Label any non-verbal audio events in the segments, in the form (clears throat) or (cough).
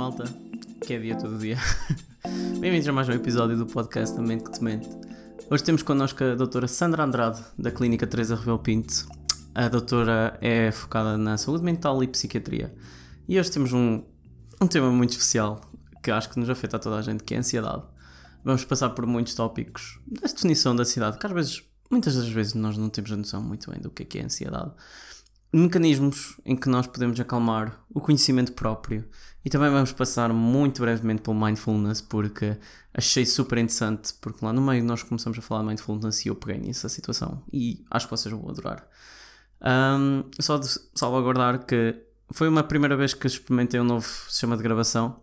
malta, que é dia todo dia. (laughs) Bem-vindos a mais um episódio do podcast da Mente que te Mente. Hoje temos connosco a doutora Sandra Andrade, da Clínica Teresa Rebelo Pinto. A doutora é focada na saúde mental e psiquiatria. E hoje temos um, um tema muito especial, que acho que nos afeta a toda a gente, que é a ansiedade. Vamos passar por muitos tópicos da definição da ansiedade, que às vezes, muitas das vezes nós não temos a noção muito bem do que é que é ansiedade mecanismos em que nós podemos acalmar o conhecimento próprio e também vamos passar muito brevemente pelo mindfulness porque achei super interessante porque lá no meio nós começamos a falar mindfulness e eu peguei nessa situação e acho que vocês vão adorar. Um, só de salvaguardar que foi uma primeira vez que experimentei um novo sistema de gravação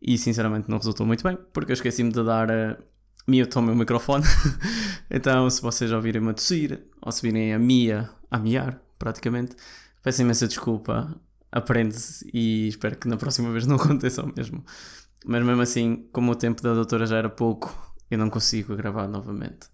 e sinceramente não resultou muito bem porque eu esqueci-me de dar a mute ao meu microfone. (laughs) então se vocês ouvirem-me a tossir ou se virem a Mia a miar praticamente. Peço imensa desculpa, aprende-se e espero que na próxima vez não (laughs) aconteça o mesmo. Mas mesmo assim, como o tempo da doutora já era pouco, eu não consigo gravar novamente.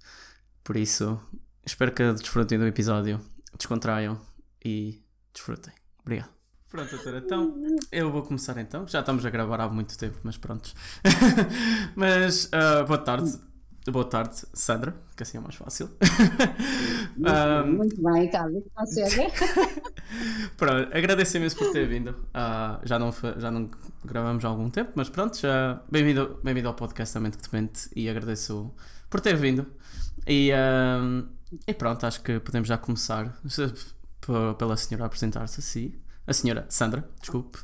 Por isso, espero que desfrutem do episódio, descontraiam e desfrutem. Obrigado. Pronto, doutora, então eu vou começar então. Já estamos a gravar há muito tempo, mas pronto. (laughs) mas uh, boa tarde. Boa tarde, Sandra, que assim é mais fácil. (laughs) Muito, um, muito bem, Carlos, consegue. (laughs) pronto, agradeço imenso por ter vindo. Uh, já, não, já não gravamos há algum tempo, mas pronto, já bem-vindo bem ao podcast também que te e agradeço por ter vindo. E, um, e pronto, acho que podemos já começar pela senhora apresentar-se assim. A senhora Sandra, desculpe.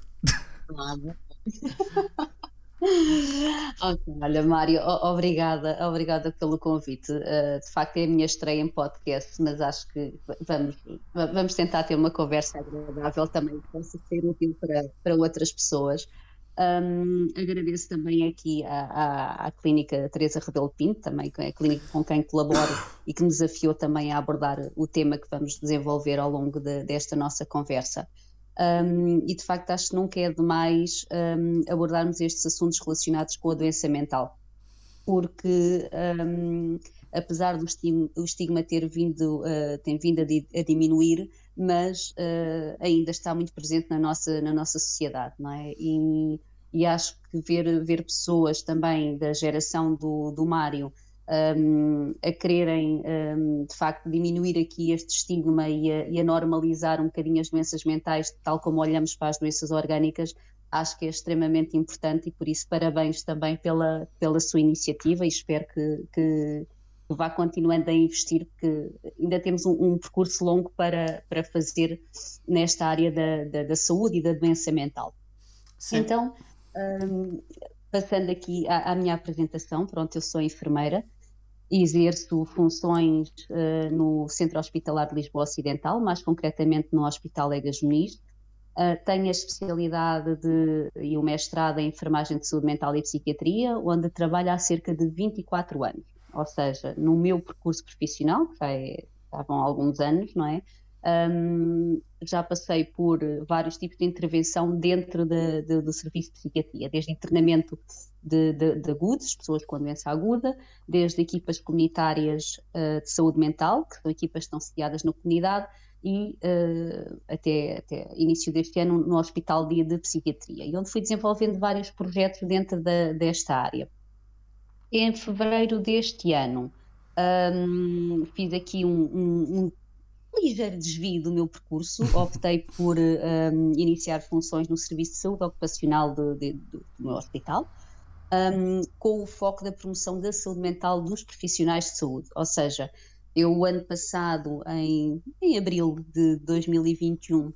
Nada. (laughs) (laughs) Olha, Mário, obrigada, obrigada pelo convite. Uh, de facto, é a minha estreia em podcast, mas acho que vamos, vamos tentar ter uma conversa agradável também que possa ser útil para, para outras pessoas. Um, agradeço também aqui à, à, à, Clínica Teresa Rebelo Pinto, também que é a clínica com quem colaboro e que me desafiou também a abordar o tema que vamos desenvolver ao longo de, desta nossa conversa. Um, e de facto acho que nunca é demais um, abordarmos estes assuntos relacionados com a doença mental, porque um, apesar do estigma, estigma, ter vindo, uh, tem vindo a, di, a diminuir, mas uh, ainda está muito presente na nossa, na nossa sociedade, não é? E, e acho que ver, ver pessoas também da geração do, do Mário um, a quererem, um, de facto, diminuir aqui este estigma e a, e a, normalizar um bocadinho as doenças mentais, tal como olhamos para as doenças orgânicas, acho que é extremamente importante e por isso parabéns também pela, pela sua iniciativa e espero que, que vá continuando a investir, porque ainda temos um, um percurso longo para, para fazer nesta área da, da, da saúde e da doença mental. Sim. Então, um, passando aqui à, à, minha apresentação, pronto, eu sou enfermeira, exerço funções uh, no Centro Hospitalar de Lisboa Ocidental, mais concretamente no Hospital Egas Muniz. Uh, tenho a especialidade de, e o mestrado em enfermagem de saúde mental e psiquiatria, onde trabalho há cerca de 24 anos. Ou seja, no meu percurso profissional, que já, é, já vão alguns anos, não é? Um, já passei por vários tipos de intervenção dentro de, de, do serviço de psiquiatria, desde internamento de, de, agudos, pessoas com doença aguda, desde equipas comunitárias uh, de saúde mental, que são equipas que estão sediadas na comunidade, e uh, até, até início deste ano no Hospital Dia de Psiquiatria, e onde fui desenvolvendo vários projetos dentro da, desta área. Em fevereiro deste ano, um, fiz aqui um, um, um ligeiro desvio do meu percurso, (laughs) optei por um, iniciar funções no Serviço de Saúde Ocupacional de, de, do meu hospital, um, com o foco da promoção da saúde mental dos profissionais de saúde. Ou seja, eu, o ano passado, em, em abril de 2021,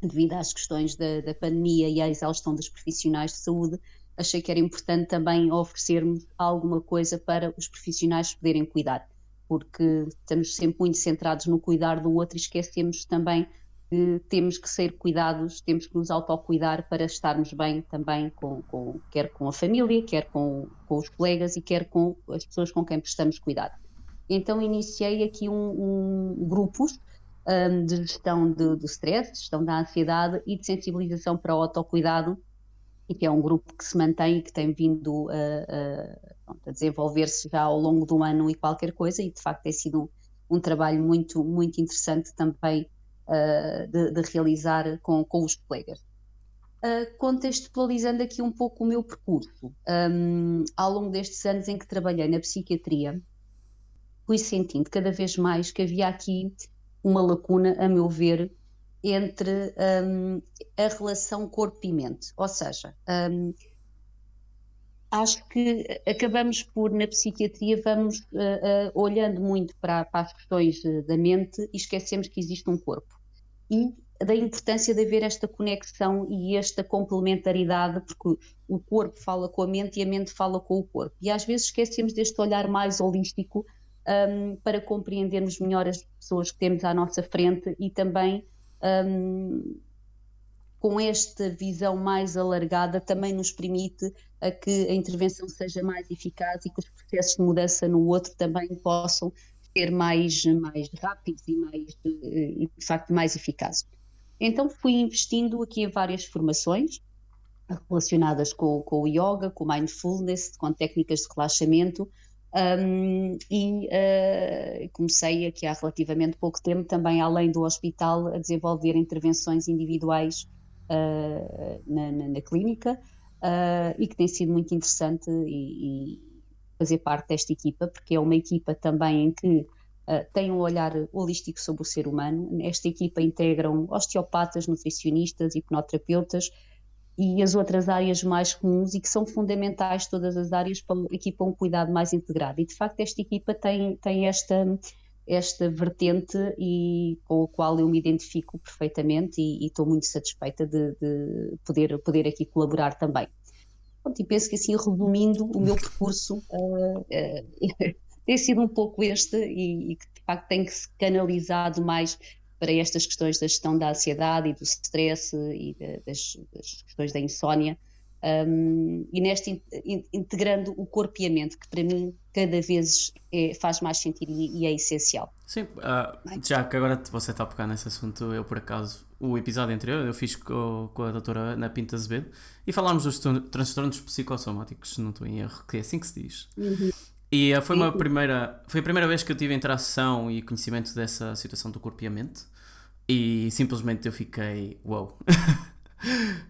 devido às questões da, da pandemia e à exaustão dos profissionais de saúde, achei que era importante também oferecermos alguma coisa para os profissionais poderem cuidar porque estamos sempre muito centrados no cuidar do outro e esquecemos também que temos que ser cuidados, temos que nos autocuidar para estarmos bem também, com, com, quer com a família, quer com, com, os colegas e quer com as pessoas com quem prestamos cuidado. Então iniciei aqui um, um grupos um, de gestão de, do stress, gestão da ansiedade e de sensibilização para o autocuidado, e que é um grupo que se mantém e que tem vindo a, a pronto, a desenvolver-se já ao longo do ano e qualquer coisa, e de facto tem sido um, um trabalho muito, muito interessante também uh, de, de, realizar com, com os colegas. uh, contextualizando aqui um pouco o meu percurso. Um, ao longo destes anos em que trabalhei na psiquiatria, fui sentindo cada vez mais que havia aqui uma lacuna, a meu ver, entre um, a relação corpo e mente. Ou seja, um, acho que acabamos por, na psiquiatria, vamos uh, uh, olhando muito para, para, as questões da mente e esquecemos que existe um corpo. E da importância de haver esta conexão e esta complementaridade, porque o corpo fala com a mente e a mente fala com o corpo. E às vezes esquecemos deste olhar mais holístico um, para compreendermos melhor as pessoas que temos à nossa frente e também um, com esta visão mais alargada também nos permite a que a intervenção seja mais eficaz e que os processos de mudança no outro também possam ser mais, mais rápidos e mais, e de facto mais eficazes. Então fui investindo aqui em várias formações relacionadas com, com o yoga, com o mindfulness, com técnicas de relaxamento um, e uh, comecei aqui há relativamente pouco tempo também além do hospital a desenvolver intervenções individuais uh, na, na, na, clínica uh, e que tem sido muito interessante e, e fazer parte desta equipa porque é uma equipa também em que uh, tem um olhar holístico sobre o ser humano. Nesta equipa integram osteopatas, nutricionistas, hipnoterapeutas e as outras áreas mais comuns e que são fundamentais todas as áreas para a equipa um cuidado mais integrado. E de facto esta equipa tem, tem esta esta vertente e com a qual eu me identifico perfeitamente e, estou muito satisfeita de, de, poder, poder aqui colaborar também. E penso que assim, resumindo o meu percurso, uh, (laughs) uh, (laughs) tem sido um pouco este e, e que de facto tem que se canalizado mais para estas questões da gestão da ansiedade e do stress e de, das, das, questões da insónia. Um, e neste in, integrando o corpo e a mente, que para mim cada vez é, faz mais sentido e, e é essencial. Sim, uh, já que agora você está a pegar nesse assunto, eu por acaso, o episódio anterior eu fiz com, com a doutora Ana Pinta Azevedo e falámos dos transtornos psicossomáticos, não estou em erro, que é assim que se diz. Uhum. E uh, foi uma primeira, foi a primeira vez que eu tive interação e conhecimento dessa situação do corpo e a mente. E simplesmente eu fiquei, uau. Wow. (laughs)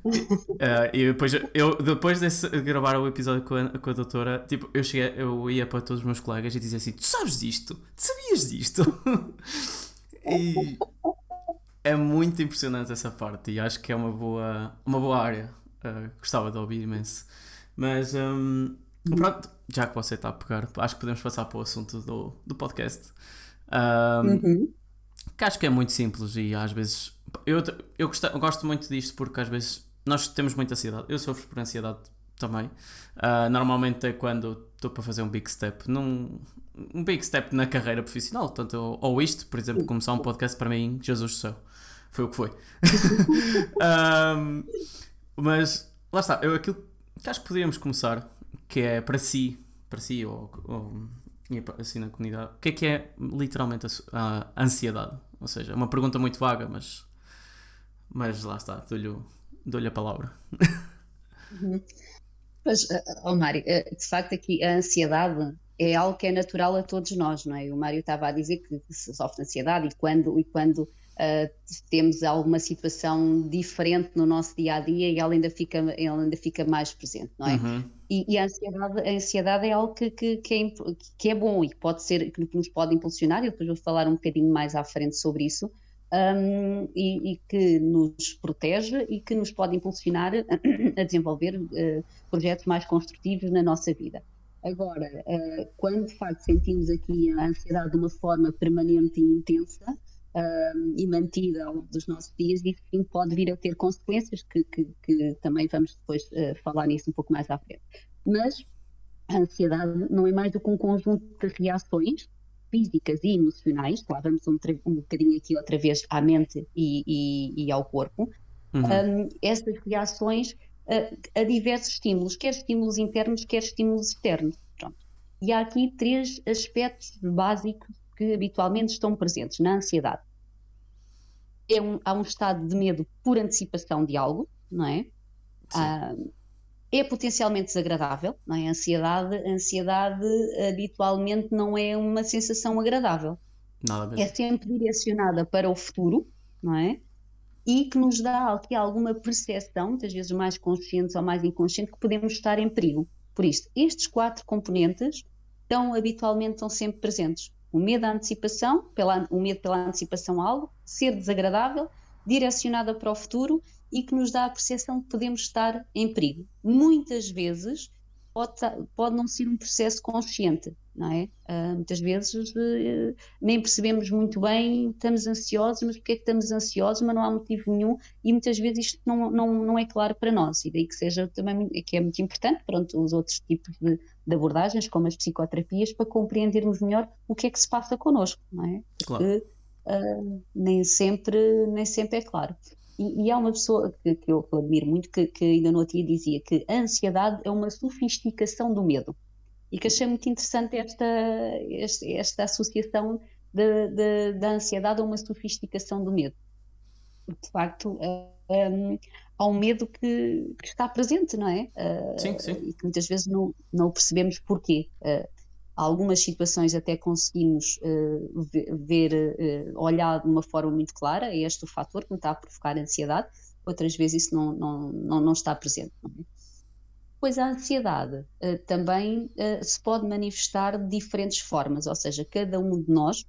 uh, (laughs) e depois, eu, depois de gravar o episódio com a, com a doutora, tipo, eu, cheguei, eu ia para todos os meus colegas e dizia assim: Tu sabes disto? Tu sabias disto? (laughs) e é muito impressionante essa parte e acho que é uma boa, uma boa área. Uh, gostava de ouvir imenso. Mas um, pronto, já que você está a pegar, acho que podemos passar para o assunto do, do podcast. Um, uhum. Que acho que é muito simples e às vezes. Eu, eu, gosto, eu gosto muito disto porque às vezes nós temos muita ansiedade. Eu sofro por ansiedade também. Uh, normalmente é quando estou para fazer um big step. Num, um big step na carreira profissional. Tanto, ou isto, por exemplo, começar um podcast para mim, Jesus do céu. Foi o que foi. (laughs) um, mas lá está, eu aquilo que acho que podíamos começar que é para si, para si ou, ou assim na comunidade, o que é que é literalmente a, a ansiedade? Ou seja, é uma pergunta muito vaga, mas, mas lá está, dou-lhe dou a palavra. Uhum. (laughs) Pois, oh Mário, eh, de facto aqui a ansiedade é algo que é natural a todos nós, não é? O Mário estava a dizer que se sofre de ansiedade e quando, e quando uh, temos alguma situação diferente no nosso dia a dia e ela ainda fica, ela ainda fica mais presente, não é? Uhum. E, e, a, ansiedade, a ansiedade é algo que, que, que, é, que é bom e pode ser, que nos pode impulsionar, e depois vou falar um bocadinho mais à frente sobre isso, um, e, e, que nos protege e que nos pode impulsionar (clears throat) a, desenvolver uh, projetos mais construtivos na nossa vida. Agora, uh, quando de facto sentimos aqui a ansiedade de uma forma permanente e intensa, e mantida ao longo dos nossos dias, e sim pode vir a ter consequências que, que, que também vamos depois uh, falar nisso um pouco mais à frente. Mas a ansiedade não é mais do que um conjunto de reações físicas e emocionais, lá vamos um, um bocadinho aqui outra vez à mente e, e, e ao corpo, uhum. um, essas reações uh, a diversos estímulos, quer estímulos internos, quer estímulos externos. Pronto. E há aqui três aspectos básicos que habitualmente estão presentes na ansiedade. É um, há um estado de medo por antecipação de algo, não é? Ah, é potencialmente desagradável, não é? A ansiedade, a ansiedade habitualmente não é uma sensação agradável. É sempre direcionada para o futuro, não é? e que nos dá aqui alguma percepção, muitas vezes mais consciente ou mais inconsciente, que podemos estar em perigo. Por isto, estes quatro componentes estão habitualmente estão sempre presentes. O medo à antecipação, pela, o medo pela antecipação a algo, ser desagradável, direcionada para o futuro e que nos dá a percepção que podemos estar em perigo. Muitas vezes pode, pode não ser um processo consciente, não é? Uh, muitas vezes uh, nem percebemos muito bem, estamos ansiosos, mas porque é que estamos ansiosos, mas não há motivo nenhum e muitas vezes isto não, não, não é claro para nós e daí que seja também que é muito importante, pronto, os outros tipos de, de abordagens, como as psicoterapias, para compreendermos melhor o que é que se passa connosco, não é? Porque claro. uh, nem, sempre, nem sempre é claro. E, e há uma pessoa que, que eu admiro muito que, que ainda no outro dia dizia que a ansiedade é uma sofisticação do medo. E que achei muito interessante esta, esta, esta associação de, de, da ansiedade a uma sofisticação do medo. De facto, um, eh, há um medo que, que, está presente, não é? Uh, sim, sim. E que muitas vezes não, não percebemos porquê. Uh, algumas situações até conseguimos uh, ver, uh, olhar de uma forma muito clara, é este o fator que me está a provocar ansiedade, outras vezes isso não, não, não, não está presente. Não é? Pois a ansiedade uh, também se pode manifestar de diferentes formas, ou seja, cada um de nós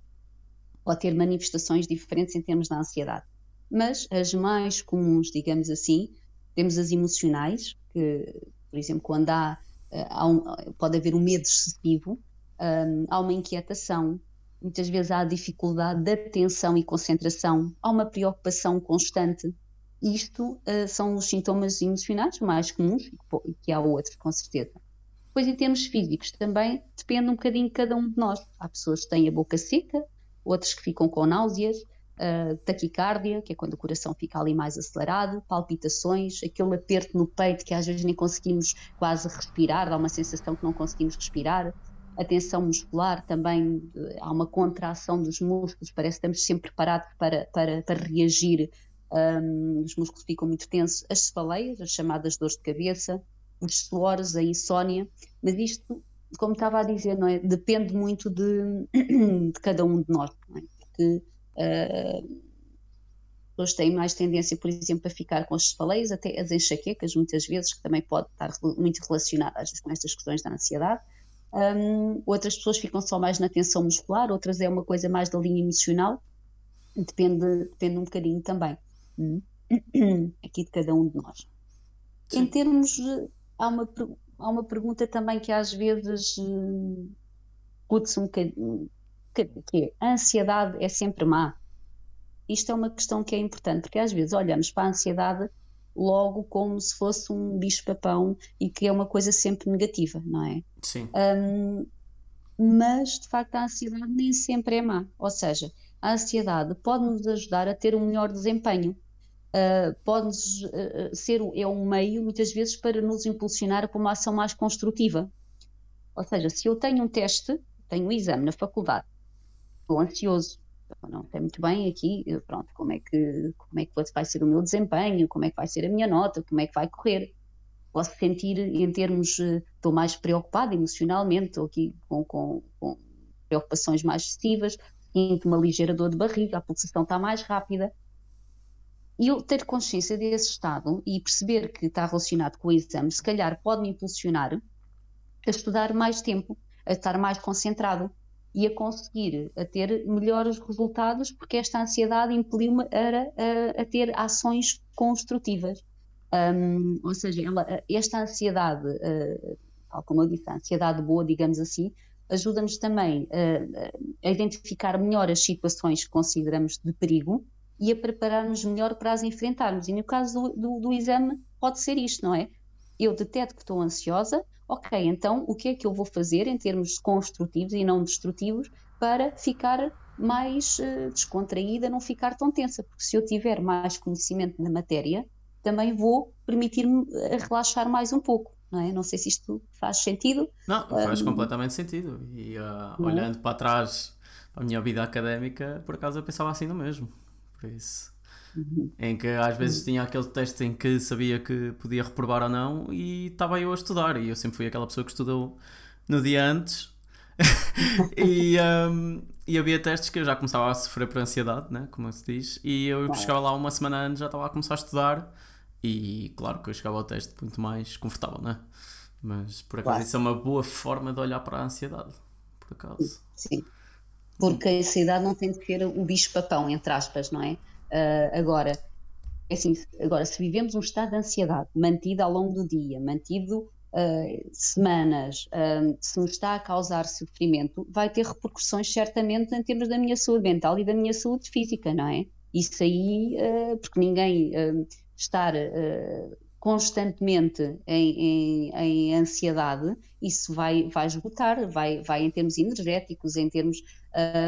pode ter manifestações diferentes em termos da ansiedade. Mas as mais comuns, digamos assim, temos as emocionais, que, por exemplo, quando há, há um, pode haver um medo excessivo, um, há uma inquietação, muitas vezes há dificuldade de atenção e concentração, há uma preocupação constante. Isto uh, são os sintomas emocionais mais comuns, e que há outros, com certeza. Depois, em termos físicos, também depende um bocadinho de cada um de nós. Há pessoas que têm a boca seca, outros que ficam com náuseas, uh, taquicardia, que é quando o coração fica ali mais acelerado, palpitações, aquele aperto no peito que às vezes nem conseguimos quase respirar, dá uma sensação que não conseguimos respirar a tensão muscular também, há uma contração dos músculos, parece que estamos sempre preparados para, para, para reagir, um, os músculos ficam muito tensos, as cefaleias, as chamadas dores de cabeça, os suores, a insónia, mas isto, como estava a dizer, não é? depende muito de, (clears throat) de cada um de nós, é? porque uh, pessoas têm mais tendência, por exemplo, a ficar com as cefaleias, até as enxaquecas, muitas vezes, que também pode estar muito relacionadas com estas questões da ansiedade, um, outras pessoas ficam só mais na tensão muscular, outras é uma coisa mais da linha emocional, depende, depende um bocadinho também hum. (clears throat) aqui de cada um de nós. Sim. Em termos, há uma, há uma pergunta também que às vezes hum, discute-se um bocadinho, que é, a ansiedade é sempre má? Isto é uma questão que é importante, porque às vezes olhamos para a ansiedade logo como se fosse um bicho-papão e que é uma coisa sempre negativa, não é? Sim. Um, mas, de facto, a ansiedade nem sempre é má. Ou seja, a ansiedade pode nos ajudar a ter um melhor desempenho. Uh, pode-nos uh, ser é um meio, muitas vezes, para nos impulsionar para uma ação mais construtiva. Ou seja, se eu tenho um teste, tenho um exame na faculdade, estou ansioso, não sei muito bem aqui, pronto, como é que como é que vai ser o meu desempenho, como é que vai ser a minha nota, como é que vai correr. Posso sentir em termos, eh, estou mais preocupada emocionalmente, estou aqui com, com, com preocupações mais excessivas, sinto uma ligeira dor de barriga, a pulsação está mais rápida. E eu ter consciência desse estado e perceber que está relacionado com o exame, se calhar pode me impulsionar a estudar mais tempo, a estar mais concentrado, e a conseguir a ter melhores resultados, porque esta ansiedade impeliu-me a, a, a, ter ações construtivas. Um, ou seja, ela, esta ansiedade, uh, tal como eu disse, a ansiedade boa, digamos assim, ajuda-nos também a, a identificar melhor as situações que consideramos de perigo e a preparar-nos melhor para as enfrentarmos. E no caso do, do, do exame, pode ser isto, não é? Eu deteto que estou ansiosa, ok, então o que é que eu vou fazer em termos construtivos e não destrutivos para ficar mais uh, descontraída, não ficar tão tensa, porque se eu tiver mais conhecimento da matéria, também vou permitir-me eh, relaxar mais um pouco. Não, é? não sei se isto faz sentido. Não, faz um, completamente sentido. E uh, olhando para trás, para a minha vida académica, por acaso eu pensava assim no mesmo. Por isso. Uhum. Em que às vezes tinha aquele teste em que sabia que podia reprovar ou não e estava eu a estudar. E eu sempre fui aquela pessoa que estudou no dia antes. (laughs) e, um, E havia testes que eu já começava a sofrer por ansiedade, né? como se diz, e eu chegava lá uma semana antes já estava a começar a estudar e claro que eu chegava ao teste muito mais confortável, né? Mas por acaso claro. isso é uma boa forma de olhar para a ansiedade, por acaso. Sim, porque a ansiedade não tem de ser o bicho-papão, entre aspas, não é? Uh, agora, é assim, agora, se vivemos um estado de ansiedade mantido ao longo do dia, mantido uh, semanas, uh, se nos está a causar sofrimento, vai ter repercussões certamente em termos da minha saúde mental e da minha saúde física, não é? Isso aí, porque ninguém estar constantemente em, em, em, ansiedade, isso vai, vai esgotar, vai, vai em termos energéticos, em termos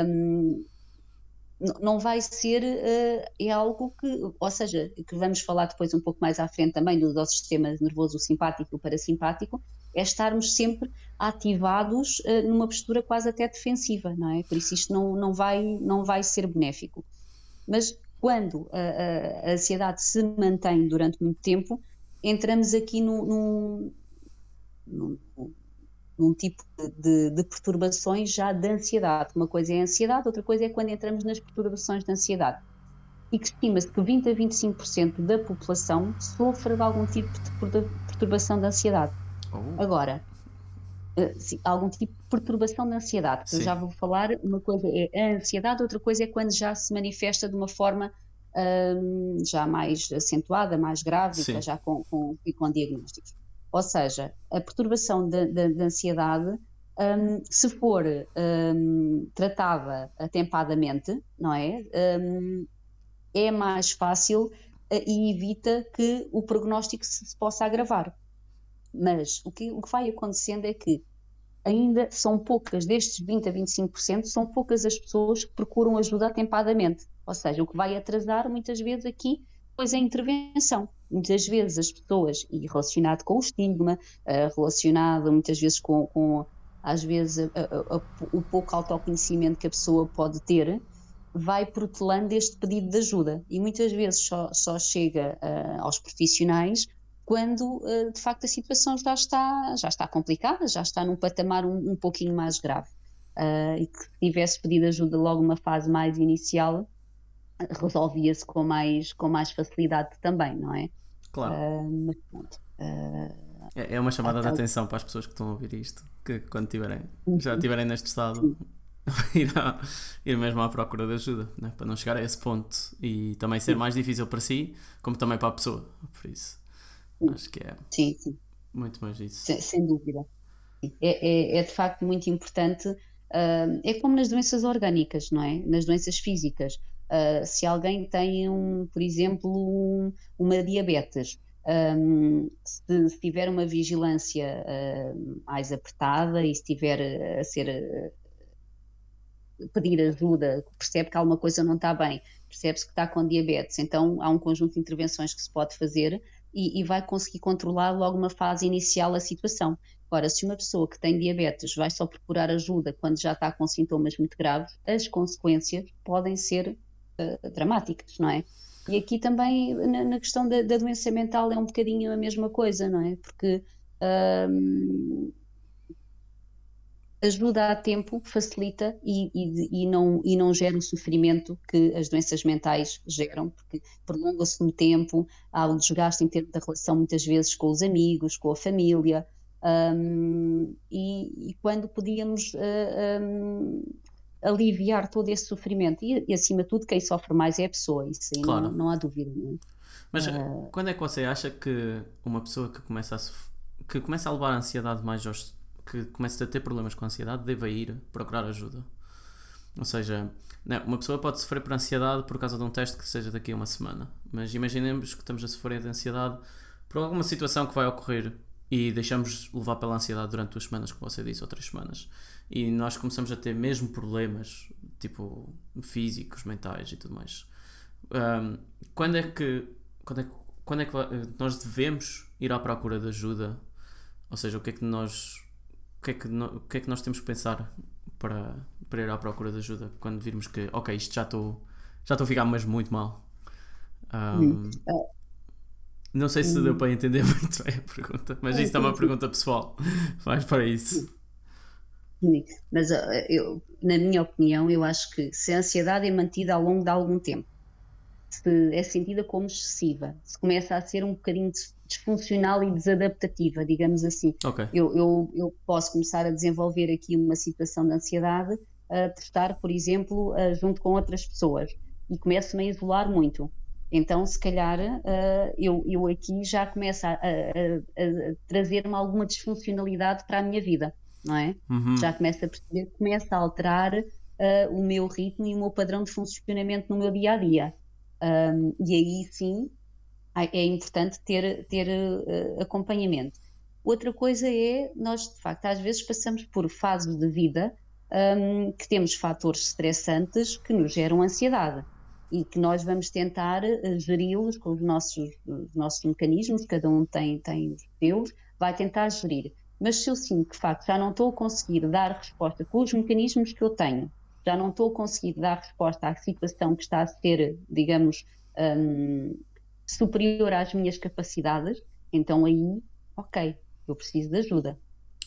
um, não vai ser uh, é algo que, ou seja, que vamos falar depois um pouco mais à frente também do nosso sistema nervoso simpático e parasimpático, é estarmos sempre ativados uh, numa postura quase até defensiva, não é? Por isso isto não, não, vai, não vai ser benéfico. Mas quando a, a, ansiedade se mantém durante muito tempo, entramos aqui num, num, num tipo de, de, perturbações já de ansiedade. Uma coisa é a ansiedade, outra coisa é quando entramos nas perturbações de ansiedade. E que estima-se que 20 a 25% da população sofre de algum tipo de perturbação de ansiedade. Oh. Agora, eh, algum tipo de perturbação de ansiedade, que eu já vou falar, uma coisa é a ansiedade, outra coisa é quando já se manifesta de uma forma um, já mais acentuada, mais grave, já com, com, com diagnósticos. Ou seja, a perturbação da ansiedade, um, se for um, tratada atempadamente, não é? Um, é mais fácil uh, e evita que o prognóstico se, possa agravar. Mas o que, o que vai acontecendo é que ainda são poucas, destes 20 a 25%, são poucas as pessoas que procuram ajuda atempadamente. Ou seja, o que vai atrasar muitas vezes aqui, pois é a intervenção muitas vezes as pessoas, e relacionado com o estigma, uh, relacionado muitas vezes com, com às vezes, a, a, a, o pouco autoconhecimento que a pessoa pode ter, vai protelando este pedido de ajuda. E muitas vezes só, só chega uh, aos profissionais quando, uh, de facto, a situação já está, já está complicada, já está num patamar um, um pouquinho mais grave. e que tivesse pedido ajuda logo numa fase mais inicial, resolvia-se com mais, com mais facilidade também, não é? Claro. Uh, mas pronto. Uh, é, uma chamada de atenção para as pessoas que estão a ouvir isto, que quando tiverem, já estiverem neste estado, (laughs) ir, a, ir mesmo à procura de ajuda, né? para não chegar a esse ponto e também ser mais difícil para si, como também para a pessoa. Por isso, acho que é sim, sim. muito mais isso. Sem, sem dúvida. É, é, é, de facto muito importante. Uh, é como nas doenças orgânicas, não é? Nas doenças físicas. Uh, se alguém tem, um, por exemplo, um, uma diabetes, um, se, se, tiver uma vigilância uh, mais apertada e se tiver a ser uh, pedir ajuda, percebe que alguma coisa não está bem, percebe-se que está com diabetes, então há um conjunto de intervenções que se pode fazer e, e vai conseguir controlar logo uma fase inicial a situação. Ora, se uma pessoa que tem diabetes vai só procurar ajuda quando já está com sintomas muito graves, as consequências podem ser uh, dramáticas, não é? E aqui também, na, na questão da, da, doença mental, é um bocadinho a mesma coisa, não é? Porque um, ajuda a tempo, facilita e, e, e, não, e não gera o sofrimento que as doenças mentais geram, porque prolonga-se no tempo, há o desgaste em termos da relação muitas vezes com os amigos, com a família, um, e, e, quando podíamos uh, um, aliviar todo esse sofrimento. E, e, acima de tudo, quem sofre mais é a pessoa, isso aí claro. não, não, há dúvida. Não? Mas uh... quando é que você acha que uma pessoa que começa a, que começa a levar a ansiedade mais aos, que começa a ter problemas com a ansiedade deve ir procurar ajuda? Ou seja, não, uma pessoa pode sofrer por ansiedade por causa de um teste que seja daqui a uma semana, mas imaginemos que estamos a sofrer de ansiedade por alguma situação que vai ocorrer e deixamos levar pela ansiedade durante duas semanas, como você disse, ou três semanas e nós começamos a ter mesmo problemas, tipo físicos, mentais e tudo mais. Um, quando é que quando é quando é que nós devemos ir à procura de ajuda? Ou seja, o que é que nós o que é que, o que, é que nós temos que pensar para, para ir à procura de ajuda quando virmos que, ok, isto já estou já estou a ficar mesmo muito mal. Um, não sei se deu para entender (laughs) muito bem a pergunta, mas isto é uma pergunta pessoal. (laughs) Vais para isso. Mas eu, na minha opinião, eu acho que se a ansiedade é mantida ao longo de algum tempo, se é sentida como excessiva, se começa a ser um bocadinho disfuncional e desadaptativa, digamos assim. Okay. Eu, eu, eu, posso começar a desenvolver aqui uma situação de ansiedade, a testar, por exemplo, junto com outras pessoas e começo-me a isolar muito. Então, se calhar, uh, eu, eu aqui já começo a, a, a trazer-me alguma disfuncionalidade para a minha vida, não é? Uhum. Já começo a perceber, começo a alterar uh, o meu ritmo e o meu padrão de funcionamento no meu dia a dia. Um, e aí sim é importante ter, ter uh, acompanhamento. Outra coisa é, nós de facto às vezes passamos por fases de vida um, que temos fatores estressantes que nos geram ansiedade e que nós vamos tentar uh, geri-los com os nossos, os nossos mecanismos, cada um tem, tem os seus, vai tentar gerir. Mas se eu sinto que de facto já não estou a conseguir dar resposta com os mecanismos que eu tenho, já não estou a conseguir dar resposta à situação que está a ser, digamos, um, superior às minhas capacidades, então aí, ok, eu preciso de ajuda.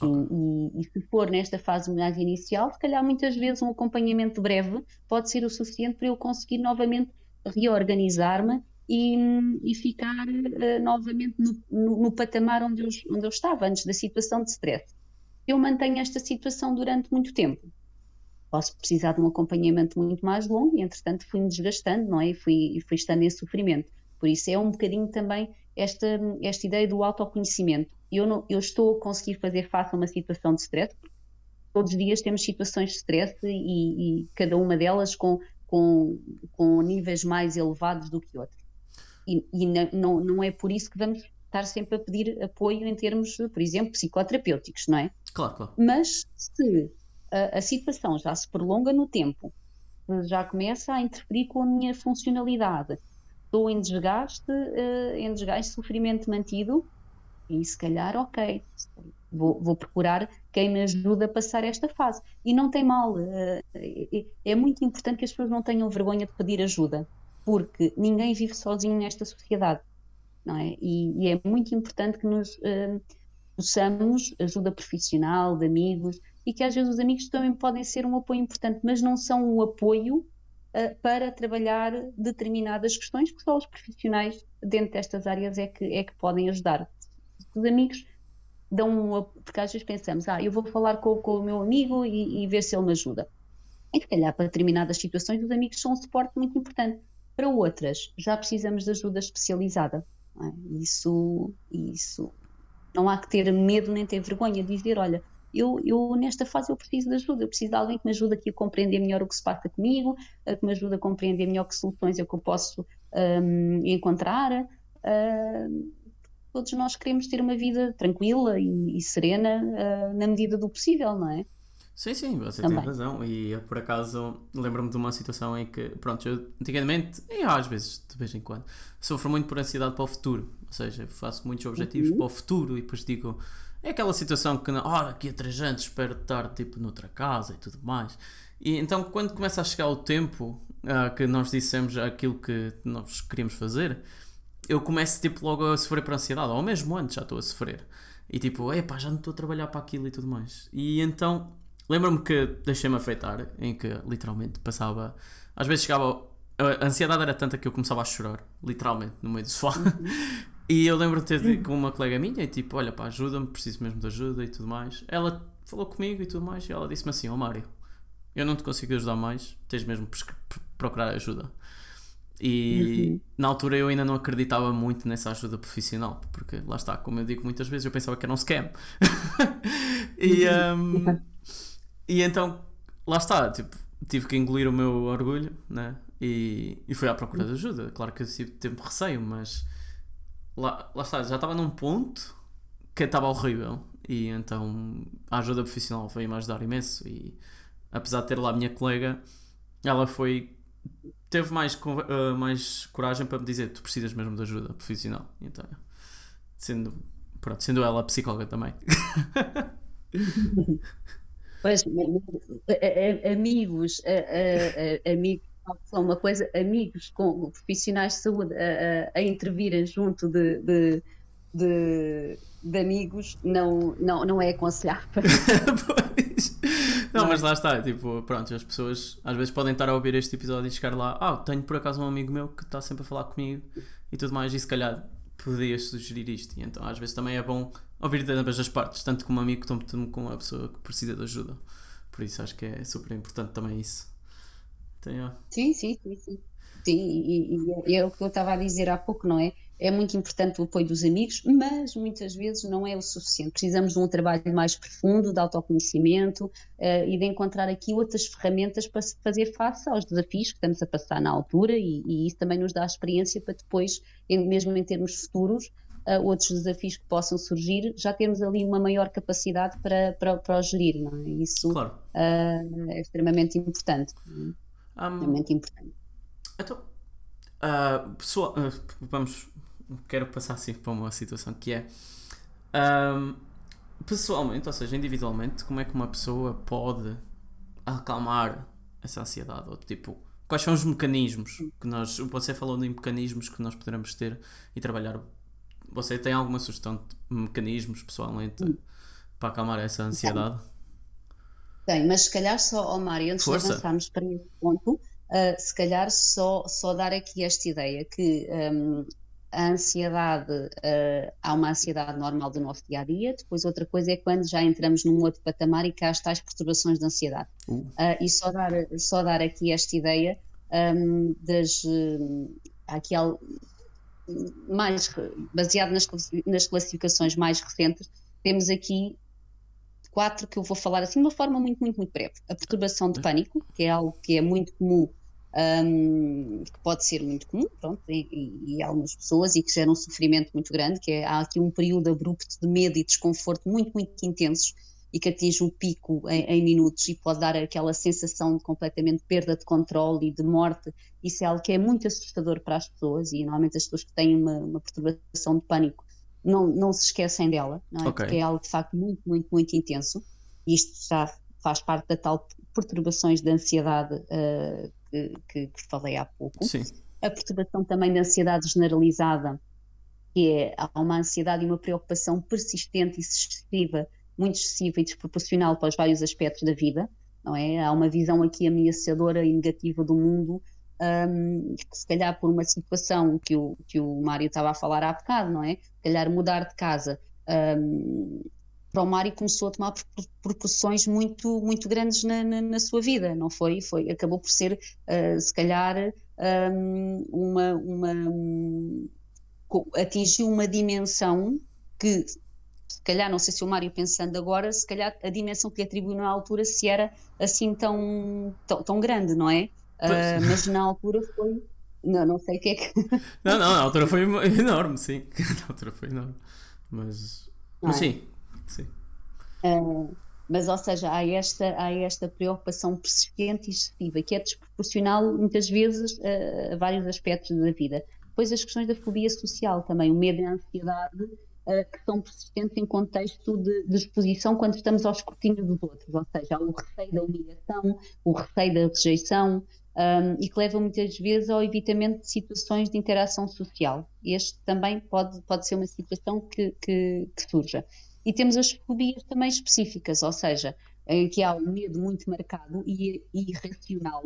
Okay. E, e, se for nesta fase mais inicial, se calhar muitas vezes um acompanhamento breve pode ser o suficiente para eu conseguir novamente reorganizar-me e, e, ficar uh, novamente no, no, no, patamar onde eu, onde eu estava antes da situação de stress. Eu mantenho esta situação durante muito tempo posso precisar de um acompanhamento muito mais longo e, entretanto, fui-me desgastando, não é? E fui, fui estando em sofrimento. Por isso é um bocadinho também esta, esta ideia do autoconhecimento. Eu, não, eu estou a conseguir fazer face a uma situação de stress, todos os dias temos situações de stress e, e cada uma delas com, com, com níveis mais elevados do que outras. E, e não, não é por isso que vamos estar sempre a pedir apoio em termos, por exemplo, psicoterapêuticos, não é? Claro, claro. Mas se a, a situação já se prolonga no tempo, já começa a interferir com a minha funcionalidade, estou em desgaste, uh, em desgaste, sofrimento mantido, e se calhar, ok, vou, vou, procurar quem me ajuda a passar esta fase. E não tem mal, uh, é, é, muito importante que as pessoas não tenham vergonha de pedir ajuda, porque ninguém vive sozinho nesta sociedade, não é? E, e é muito importante que nos uh, possamos ajuda profissional, de amigos, e que às vezes os amigos também podem ser um apoio importante, mas não são um apoio uh, para trabalhar determinadas questões, que só os profissionais dentro destas áreas é que, é que podem ajudar. Os amigos dão um porque às vezes pensamos, ah, eu vou falar com, com o meu amigo e, e ver se ele me ajuda. E se calhar para determinadas situações os amigos são um suporte muito importante. Para outras, já precisamos de ajuda especializada. É? Isso, isso não há que ter medo nem ter vergonha de dizer, olha, eu, eu nesta fase eu preciso de ajuda, eu preciso de alguém que me ajude aqui a compreender melhor o que se passa comigo, que me ajude a compreender melhor que soluções é que eu posso um, encontrar. Uh, todos nós queremos ter uma vida tranquila e, e serena uh, na medida do possível, não é? Sim, sim, você Também. tem razão. E por acaso lembro-me de uma situação em que, pronto, eu antigamente, e às vezes, de vez em quando, sofro muito por ansiedade para o futuro. Ou seja, faço muitos objetivos uhum. para o futuro e depois digo, é aquela situação que, oh, daqui a três anos espero estar tipo noutra casa e tudo mais. E então, quando começa a chegar o tempo uh, que nós dissemos aquilo que nós queríamos fazer, eu começo tipo logo a sofrer por ansiedade, ou mesmo antes já estou a sofrer. E tipo, epá, já não estou a trabalhar para aquilo e tudo mais. E então, lembro-me que deixei-me afetar, em que literalmente passava. Às vezes chegava. A ansiedade era tanta que eu começava a chorar, literalmente, no meio do sofá. Uhum. (laughs) E eu lembro de ter dito com uma colega minha e tipo, olha pá, ajuda-me, preciso mesmo de ajuda e tudo mais. Ela falou comigo e tudo mais e ela disse-me assim, ó oh, Mário, eu não te consigo ajudar mais, tens mesmo que procurar ajuda. E uhum. na altura eu ainda não acreditava muito nessa ajuda profissional, porque lá está, como eu digo muitas vezes, eu pensava que era um scam. (laughs) e, um, e então, lá está, tipo, tive que engolir o meu orgulho né? e, e fui à procura de ajuda. Claro que eu tive tempo receio, mas lá, lá está, já estava num ponto que estava horrível. E então a ajuda profissional veio-me ajudar imenso. E apesar de ter lá a minha colega, ela foi. teve mais, uh, mais coragem para me dizer: tu precisas mesmo de ajuda profissional. Então, sendo, pronto, sendo ela psicóloga também. (laughs) Pois, amigos, amigos são uma coisa, amigos com profissionais de saúde a, intervirem junto de, de, de, de, amigos não, não, não é aconselhável. (laughs) Não, mas lá está, tipo, pronto, as pessoas às vezes podem estar a ouvir este episódio e chegar lá, ah, tenho por acaso um amigo meu que está sempre a falar comigo e tudo mais, e se calhar podias sugerir isto. E então às vezes também é bom ouvir de ambas as partes, tanto como amigo como com a pessoa que precisa de ajuda. Por isso acho que é super importante também isso. Então, sim, sim, sim, sim. Sim, e, e, é o que eu estava a dizer há pouco, não é? É muito importante o apoio dos amigos, mas muitas vezes não é o suficiente. Precisamos de um trabalho mais profundo, de autoconhecimento uh, e de encontrar aqui outras ferramentas para se fazer face aos desafios que estamos a passar na altura, e, e isso também nos dá experiência para depois, mesmo em termos futuros, uh, outros desafios que possam surgir, já temos ali uma maior capacidade para, para, para os gerir, não é? Isso claro. uh, é extremamente importante. Um, extremamente importante. Então, uh, pessoal, vamos quero passar assim para uma situação que é um, pessoalmente, ou seja, individualmente, como é que uma pessoa pode acalmar essa ansiedade? Ou tipo, quais são os mecanismos que nós. Você falou de mecanismos que nós poderemos ter e trabalhar. Você tem alguma sugestão de mecanismos pessoalmente hum. para acalmar essa ansiedade? Tem, mas se calhar só, oh Mário, antes Força. de avançarmos para esse ponto, uh, se calhar só, só dar aqui esta ideia que um, a ansiedade, uh, há uma ansiedade normal do nosso dia a dia, depois outra coisa é quando já entramos num outro patamar e cá as tais perturbações de ansiedade. Uh. Uh, e só dar, só dar aqui esta ideia um, das. Uh, aqui mais baseado nas, nas classificações mais recentes, temos aqui quatro que eu vou falar assim de uma forma muito, muito, muito breve. A perturbação de pânico, que é algo que é muito comum um, que pode ser muito comum, pronto, e, e, algumas pessoas e que gera um sofrimento muito grande, que é, há aqui um período abrupto de medo e desconforto muito, muito intensos e que atinge um pico em, em, minutos e pode dar aquela sensação de completamente perda de controle e de morte. Isso é algo que é muito assustador para as pessoas e normalmente as pessoas que têm uma, uma perturbação de pânico não, não se esquecem dela, é? Okay. porque é algo de facto muito, muito, muito intenso. E isto já faz parte da tal perturbações de ansiedade uh, que, que, que, falei há pouco. Sim. A perturbação também da ansiedade generalizada, que é há uma ansiedade e uma preocupação persistente e excessiva, muito excessiva e desproporcional para os vários aspectos da vida, não é? Há uma visão aqui ameaçadora e negativa do mundo, um, que se calhar por uma situação que o, que o Mário estava a falar há bocado, não é? Se calhar mudar de casa um, para o Mário começou a tomar proporções muito, muito grandes na, na, na, sua vida, não foi? foi acabou por ser, uh, se calhar, um, uma, uma um, atingiu uma dimensão que, se calhar, não sei se o Mário pensando agora, se calhar a dimensão que lhe atribuiu na altura se era assim tão, tão, tão grande, não é? Uh, (laughs) mas na altura foi. Não, não sei o que é que. não, não, na altura foi (laughs) enorme, sim. (laughs) Na altura foi enorme. Mas, mas é? sim, Sim. Uh, mas, ou seja, há esta, há esta preocupação persistente e excessiva, que é desproporcional muitas vezes a vários aspectos da vida. Depois as questões da fobia social também, o medo e a ansiedade, uh, que são persistentes em contexto de, de, exposição quando estamos ao escrutínio dos outros, ou seja, há o receio da humilhação, o receio da rejeição, um, e que levam muitas vezes ao evitamento de situações de interação social. Este também pode, pode ser uma situação que, que, que surja. E temos as fobias também específicas, ou seja, em que há um medo muito marcado e, irracional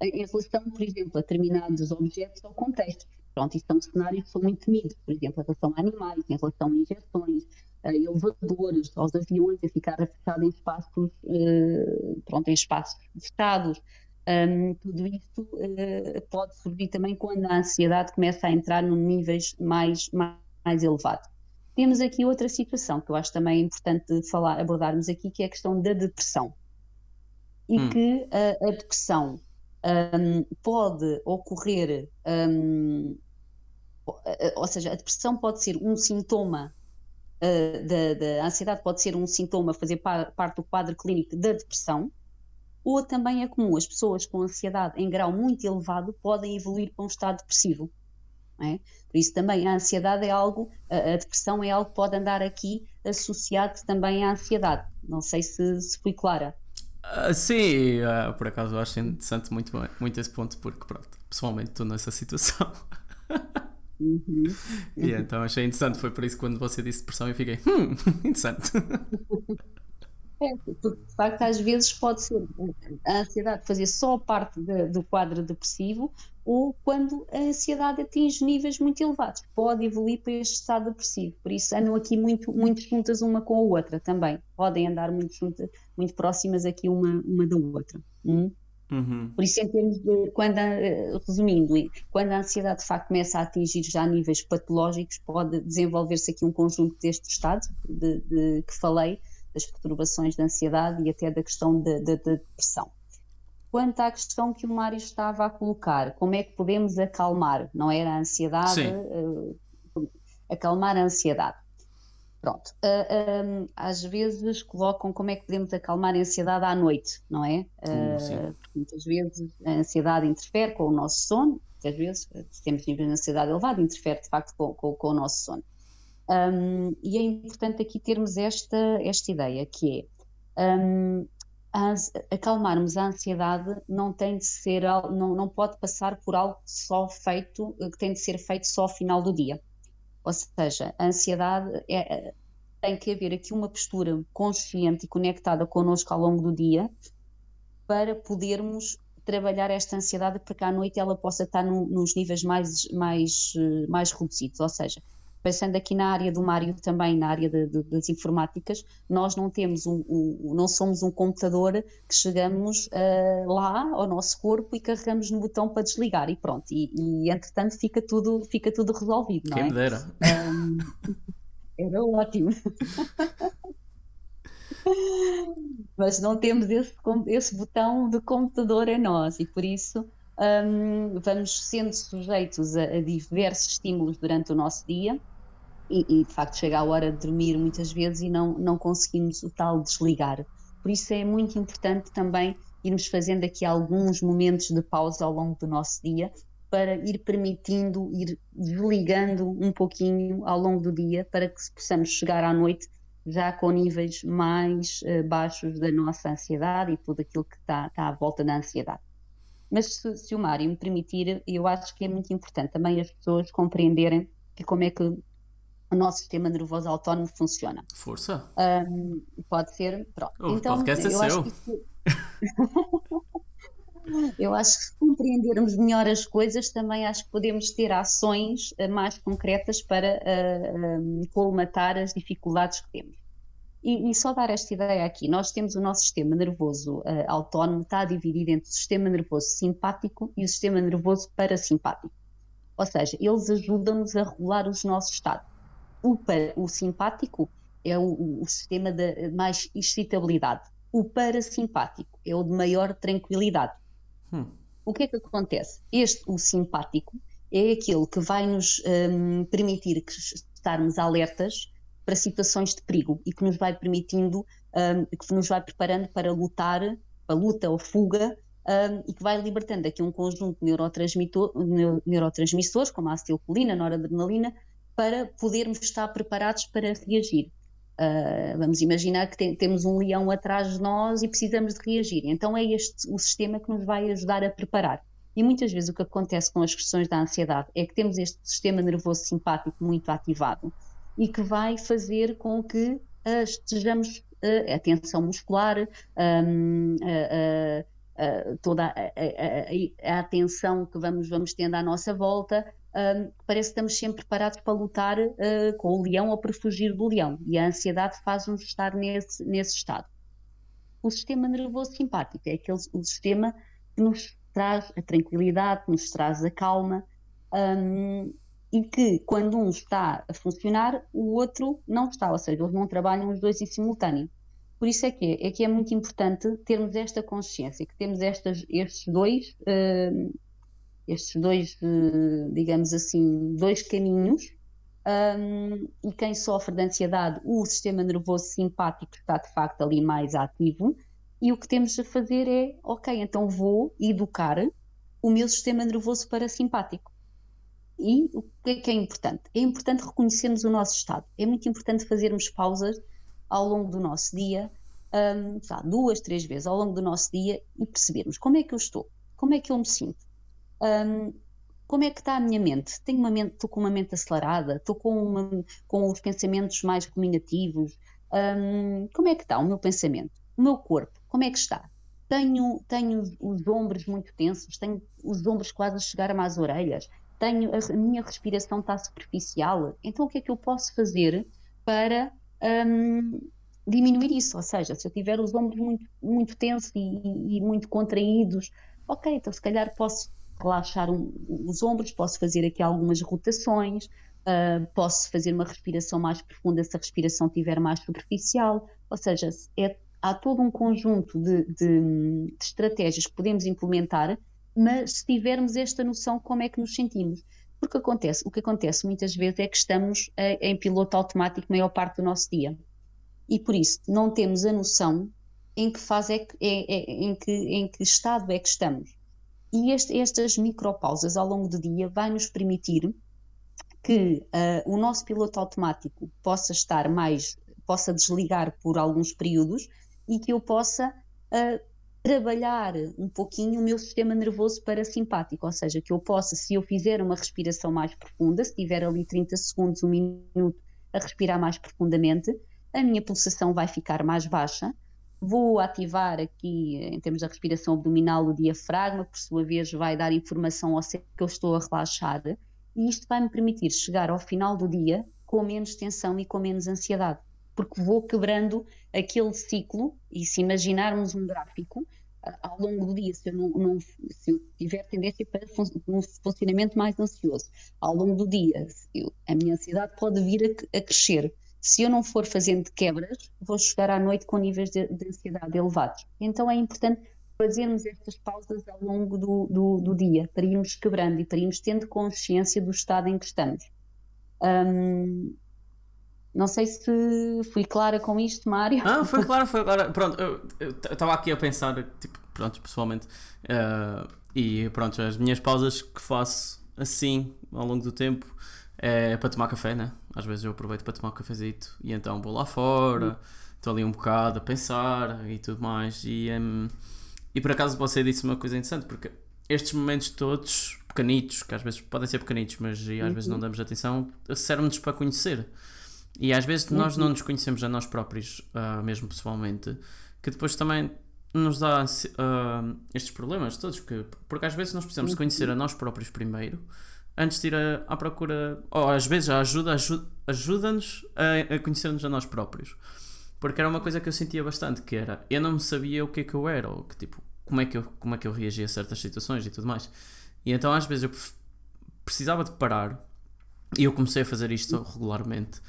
em relação, por exemplo, a determinados objetos ou contextos. Pronto, isso são cenários que são muito temidos, por exemplo, em relação a animais, em relação a injeções, a elevadores, aos aviões, a ficar fechado em espaços, uh, pronto, em espaços fechados. Um, tudo isto uh, pode surgir também quando a ansiedade começa a entrar em níveis mais, mais, mais elevados. Temos aqui outra situação que eu acho também importante falar, abordarmos aqui, que é a questão da depressão. E hum. que a, a depressão um, pode ocorrer, um, ou seja, a depressão pode ser um sintoma uh, da, da ansiedade, pode ser um sintoma, fazer par, parte do quadro clínico da depressão, ou também é comum as pessoas com ansiedade em grau muito elevado podem evoluir para um estado depressivo. É? Por isso também a ansiedade é algo, a, depressão é algo que pode andar aqui associado também à ansiedade. Não sei se, se fui clara. Uh, sim, uh, por acaso acho interessante muito, muito esse ponto, porque pronto, pessoalmente estou nessa situação. Uhum. (laughs) E então achei interessante, foi por isso que quando você disse depressão eu fiquei, hum, (laughs) interessante. (laughs) Porque de facto às vezes pode ser a ansiedade fazer só parte de, do quadro depressivo ou quando a ansiedade atinge níveis muito elevados, pode evoluir para este estado depressivo. Por isso andam aqui muito, muito juntas uma com a outra também. Podem andar muito juntas, muito próximas aqui uma, uma da outra. Hum? Uhum. Por isso, em termos de, quando, resumindo, quando a ansiedade de facto começa a atingir já níveis patológicos, pode desenvolver-se aqui um conjunto destes estados de, de, que falei, das perturbações da ansiedade e até da questão da de, de, depressão. Quanto à questão que o Mário estava a colocar, como é que podemos acalmar, não era a ansiedade, uh, acalmar a ansiedade. Pronto, uh, um, às vezes colocam como é que podemos acalmar a ansiedade à noite, não é? Uh, muitas vezes a ansiedade interfere com o nosso sono, muitas vezes, se temos níveis de ansiedade elevado, interfere de facto com, com, com o nosso sono. Um, e é importante aqui termos esta, esta ideia, que é um, a, acalmarmos a ansiedade não tem de ser, não, não pode passar por algo só feito, que tem de ser feito só ao final do dia. Ou seja, a ansiedade é, tem que haver aqui uma postura consciente e conectada connosco ao longo do dia para podermos trabalhar esta ansiedade para que à noite ela possa estar no, nos níveis mais, mais, eh, mais reduzidos. Ou seja, pensando aqui na área do Mário também, na área de, de, das informáticas, nós não temos um, um, não somos um computador que chegamos uh, lá ao nosso corpo e carregamos no botão para desligar e pronto, e, e entretanto fica tudo, fica tudo resolvido, não Quem é? me dera. Um, (laughs) era ótimo. (laughs) Mas não temos esse, esse botão de computador em nós e por isso um, vamos sendo sujeitos a, a diversos estímulos durante o nosso dia e, e, de facto chega a hora de dormir muitas vezes e não, não conseguimos o tal desligar. Por isso é muito importante também irmos fazendo aqui alguns momentos de pausa ao longo do nosso dia para ir permitindo, ir desligando um pouquinho ao longo do dia para que possamos chegar à noite já com níveis mais uh, baixos da nossa ansiedade e tudo aquilo que está, à volta da ansiedade. Mas se, se o Mário me permitir, eu acho que é muito importante também as pessoas compreenderem que como é que o nosso sistema nervoso autónomo funciona. Força! Um, pode ser. Pronto. O então, podcast é eu seu. Acho que, (laughs) eu acho que se compreendermos melhor as coisas, também acho que podemos ter ações eh, mais concretas para uh, um, colmatar as dificuldades que temos. E, e, só dar esta ideia aqui, nós temos o nosso sistema nervoso uh, autónomo, está dividido entre o sistema nervoso simpático e o sistema nervoso parasimpático. Ou seja, eles ajudam-nos a regular os nossos estados. O, o simpático é o, o sistema de mais excitabilidade. O parasimpático é o de maior tranquilidade. Hum. O que é que acontece? Este, o simpático, é aquele que vai nos um, permitir que estarmos alertas para situações de perigo e que nos vai permitindo, um, que nos vai preparando para lutar, para luta ou fuga, um, e que vai libertando aqui um conjunto de neurotransmissor, neurotransmissores, como a acetilcolina, noradrenalina, para podermos estar preparados para reagir. Uh, vamos imaginar que te temos um leão atrás de nós e precisamos de reagir. Então é este o sistema que nos vai ajudar a preparar. E muitas vezes o que acontece com as questões da ansiedade é que temos este sistema nervoso simpático muito ativado e que vai fazer com que uh, estejamos uh, a tensão muscular, um, toda a, a, a, atenção que vamos, vamos tendo à nossa volta, um, parece que estamos sempre preparados para lutar uh, com o leão ou para fugir do leão. E a ansiedade faz-nos estar nesse, nesse estado. O sistema nervoso simpático é aquele o sistema que nos traz a tranquilidade, que nos traz a calma, um, e que quando um está a funcionar, o outro não está, ou seja, eles não trabalham os dois em simultâneo. Por isso é que é, é que é muito importante termos esta consciência, que temos estas, estes dois uh, estes dois, eh, digamos assim, dois caminhos. Um, e quem sofre de ansiedade, o sistema nervoso simpático está de facto ali mais ativo. E o que temos a fazer é, ok, então vou educar o meu sistema nervoso parasimpático. E o que é que é importante? É importante reconhecermos o nosso estado. É muito importante fazermos pausas ao longo do nosso dia, um, duas, três vezes ao longo do nosso dia e percebermos como é que eu estou, como é que eu me sinto, um, como é que está a minha mente? Tenho uma mente, estou com uma mente acelerada, estou com, uma, com os pensamentos mais ruminativos, Um, como é que está o meu pensamento? O meu corpo, como é que está? Tenho, tenho os ombros muito tensos, tenho os ombros quase a chegar às orelhas, tenho, a minha respiração está superficial. Então, o que é que eu posso fazer para um, diminuir isso? Ou seja, se eu tiver os ombros muito, muito tensos e, e muito contraídos, ok, então se calhar posso relaxar um, os ombros, posso fazer aqui algumas rotações, uh, posso fazer uma respiração mais profunda se a respiração estiver mais superficial, ou seja, é, há todo um conjunto de, de, de, estratégias que podemos implementar, mas se tivermos esta noção como é que nos sentimos. Porque acontece, o que acontece muitas vezes é que estamos uh, em piloto automático maior parte do nosso dia. E por isso não temos a noção em que fase é que, é, é, em, que, em que estado é que estamos. E este, estas micropausas ao longo do dia vai nos permitir que uh, o nosso piloto automático possa estar mais, possa desligar por alguns períodos e que eu possa uh, trabalhar um pouquinho o meu sistema nervoso parasimpático, ou seja, que eu possa, se eu fizer uma respiração mais profunda, se tiver ali 30 segundos, um minuto a respirar mais profundamente, a minha pulsação vai ficar mais baixa Vou ativar aqui, em termos da respiração abdominal, o diafragma, por sua vez vai dar informação ao cérebro que eu estou a relaxar, e isto vai me permitir chegar ao final do dia com menos tensão e com menos ansiedade, porque vou quebrando aquele ciclo, e se imaginarmos um gráfico, ao longo do dia, se eu, não, não, se eu tiver tendência para um funcionamento mais ansioso, ao longo do dia, eu, a minha ansiedade pode vir a, a crescer se eu não for fazendo quebras, vou chegar à noite com níveis de, de ansiedade elevados. Então é importante fazermos estas pausas ao longo do, do, do, dia, para irmos quebrando e para irmos tendo consciência do estado em que estamos. Hum, não sei se fui clara com isto, Mário. Ah, foi (laughs) claro, foi claro. Pronto, eu estava aqui a pensar, tipo, pronto, pessoalmente, uh, e pronto, as minhas pausas que faço assim ao longo do tempo é para tomar café, né? Às vezes eu aproveito para tomar um cafezito e então vou lá fora, estou ali um bocado a pensar e tudo mais. E, um, e por acaso você disse uma coisa interessante, porque estes momentos todos pequenitos, que às vezes podem ser pequenitos, mas às uhum. vezes não damos atenção, servem-nos para conhecer. E às vezes uhum. nós não nos conhecemos a nós próprios, uh, mesmo pessoalmente, que depois também nos dá uh, estes problemas todos, porque, porque às vezes nós precisamos uhum. conhecer a nós próprios primeiro antes de ir à, à procura, ou às vezes a ajuda, ajuda ajuda-nos a, a conhecer-nos a nós próprios. Porque era uma coisa que eu sentia bastante, que era, eu não sabia o que é que eu era, ou que tipo, como é que eu, como é que eu reagia a certas situações e tudo mais. E então às vezes eu precisava de parar, e eu comecei a fazer isto regularmente,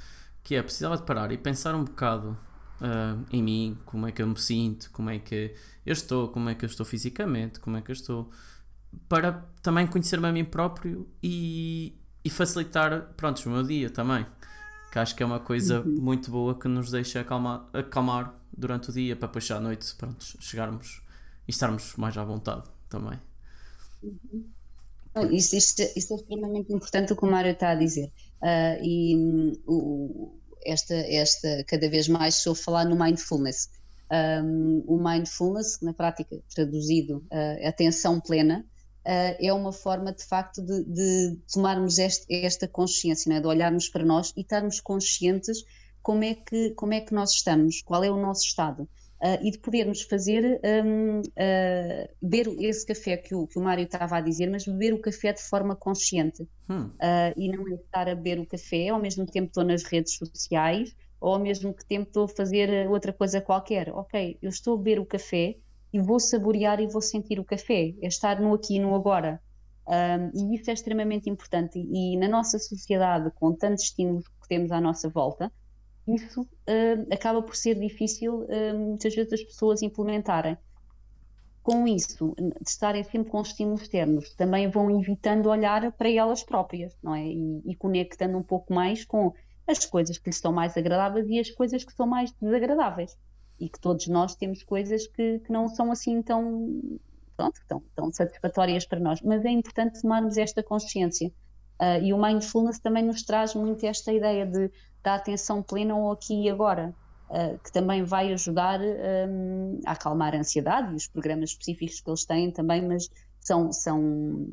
que é, precisava de parar e pensar um bocado uh, em mim, como é que eu me sinto, como é que eu estou, como é que eu estou fisicamente, como é que eu estou para também conhecer-me a mim próprio e, e facilitar pronto, o meu dia também. Que acho que é uma coisa uhum. muito boa que nos deixa acalmar, acalmar durante o dia para depois à noite pronto, chegarmos e estarmos mais à vontade também. Uhum. Isso, isso, isso, é extremamente importante o que o Mário está a dizer. Uh, e um, o, esta, esta, cada vez mais estou a falar no mindfulness. Um, o mindfulness, na prática traduzido, uh, atenção plena, uh, é uma forma de facto de, de tomarmos este, esta consciência, é? de olharmos para nós e estarmos conscientes como é que, como é que nós estamos, qual é o nosso estado. Uh, e de podermos fazer, um, uh, ah, beber esse café que o, que o Mário estava a dizer, mas beber o café de forma consciente. Hum. Uh, e não é estar a beber o café, ao mesmo tempo estou nas redes sociais, ou ao mesmo tempo estou a fazer outra coisa qualquer. Ok, eu estou a beber o café, e vou saborear e vou sentir o café, é estar no aqui e no agora. Um, e isso é extremamente importante. E, e, na nossa sociedade, com tantos estímulos que temos à nossa volta, isso uh, acaba por ser difícil uh, muitas vezes as pessoas implementarem. Com isso, de estarem sempre com estímulos externos, também vão evitando olhar para elas próprias, não é? E, e conectando um pouco mais com as coisas que lhes são mais agradáveis e as coisas que são mais desagradáveis e que todos nós temos coisas que, que não são assim tão, pronto, tão, tão satisfatórias para nós, mas é importante tomarmos esta consciência. Uh, e o mindfulness também nos traz muito esta ideia de da atenção plena ao aqui e agora, uh, que também vai ajudar um, a acalmar a ansiedade e os programas específicos que eles têm também, mas são, são,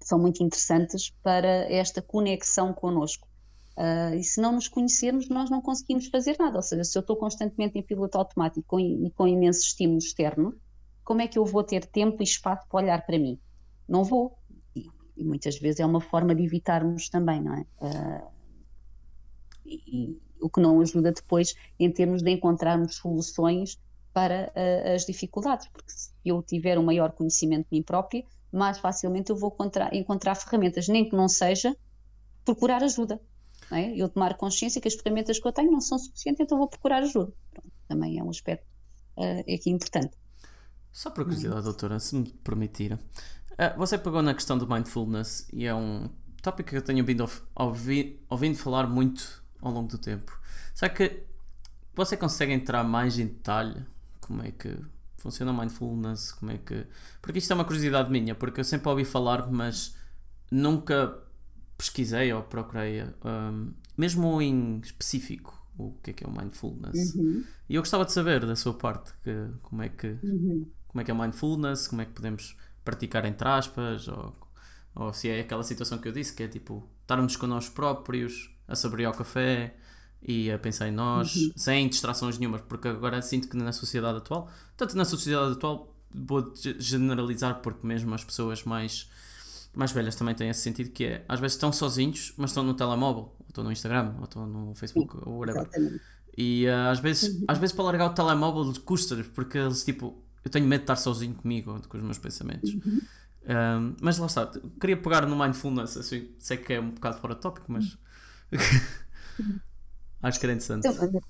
são muito interessantes para esta conexão connosco. Uh, e se não nos conhecermos, nós não conseguimos fazer nada. Ou seja, se eu estou constantemente em piloto automático e com imensos estímulos externos, como é que eu vou ter tempo e espaço para olhar para mim? Não vou. E, e muitas vezes é uma forma de evitarmos também, não é? Uh, e, o que não ajuda depois em termos de encontrarmos soluções para uh, as dificuldades, porque se eu tiver um maior conhecimento de mim própria, mais facilmente eu vou encontrar, encontrar ferramentas, nem que não seja procurar ajuda. É? Eu tomar consciência que as ferramentas que eu tenho não são suficientes, então vou procurar ajuda. Pronto, também é um aspecto uh, aqui importante. Só por curiosidade, doutora, se me permitir, uh, você pegou na questão do mindfulness e é um tópico que eu tenho vindo ouvi, ouvindo falar muito ao longo do tempo. Será que você consegue entrar mais em detalhe como é que funciona o mindfulness, como é que... Porque isto é uma curiosidade minha, porque eu sempre ouvi falar, mas nunca pesquisei ou procurei, um, mesmo em específico, o que é que é o mindfulness. Uhum. E eu gostava de saber da sua parte que, como, é que, uhum. como é que é o mindfulness, como é que podemos praticar entre aspas, ou, ou se é aquela situação que eu disse, que é tipo estarmos com nós próprios, a saborear o café e a pensar em nós, uhum. sem distrações nenhumas, porque agora sinto que na sociedade atual, tanto na sociedade atual, vou generalizar porque mesmo as pessoas mais mais velhas também têm esse sentido que é, às vezes estão sozinhos, mas estão no telemóvel, ou estão no Instagram, ou estão no Facebook, Sim, ou whatever. Exatamente. E uh, às, vezes, uhum. às vezes para largar o telemóvel custa-lhes, porque eles tipo, eu tenho medo de estar sozinho comigo, com os meus pensamentos. Uhum. Um, mas lá está, queria pegar no mindfulness, assim, sei que é um bocado fora tópico, mas uhum. (laughs) acho que era interessante. Então,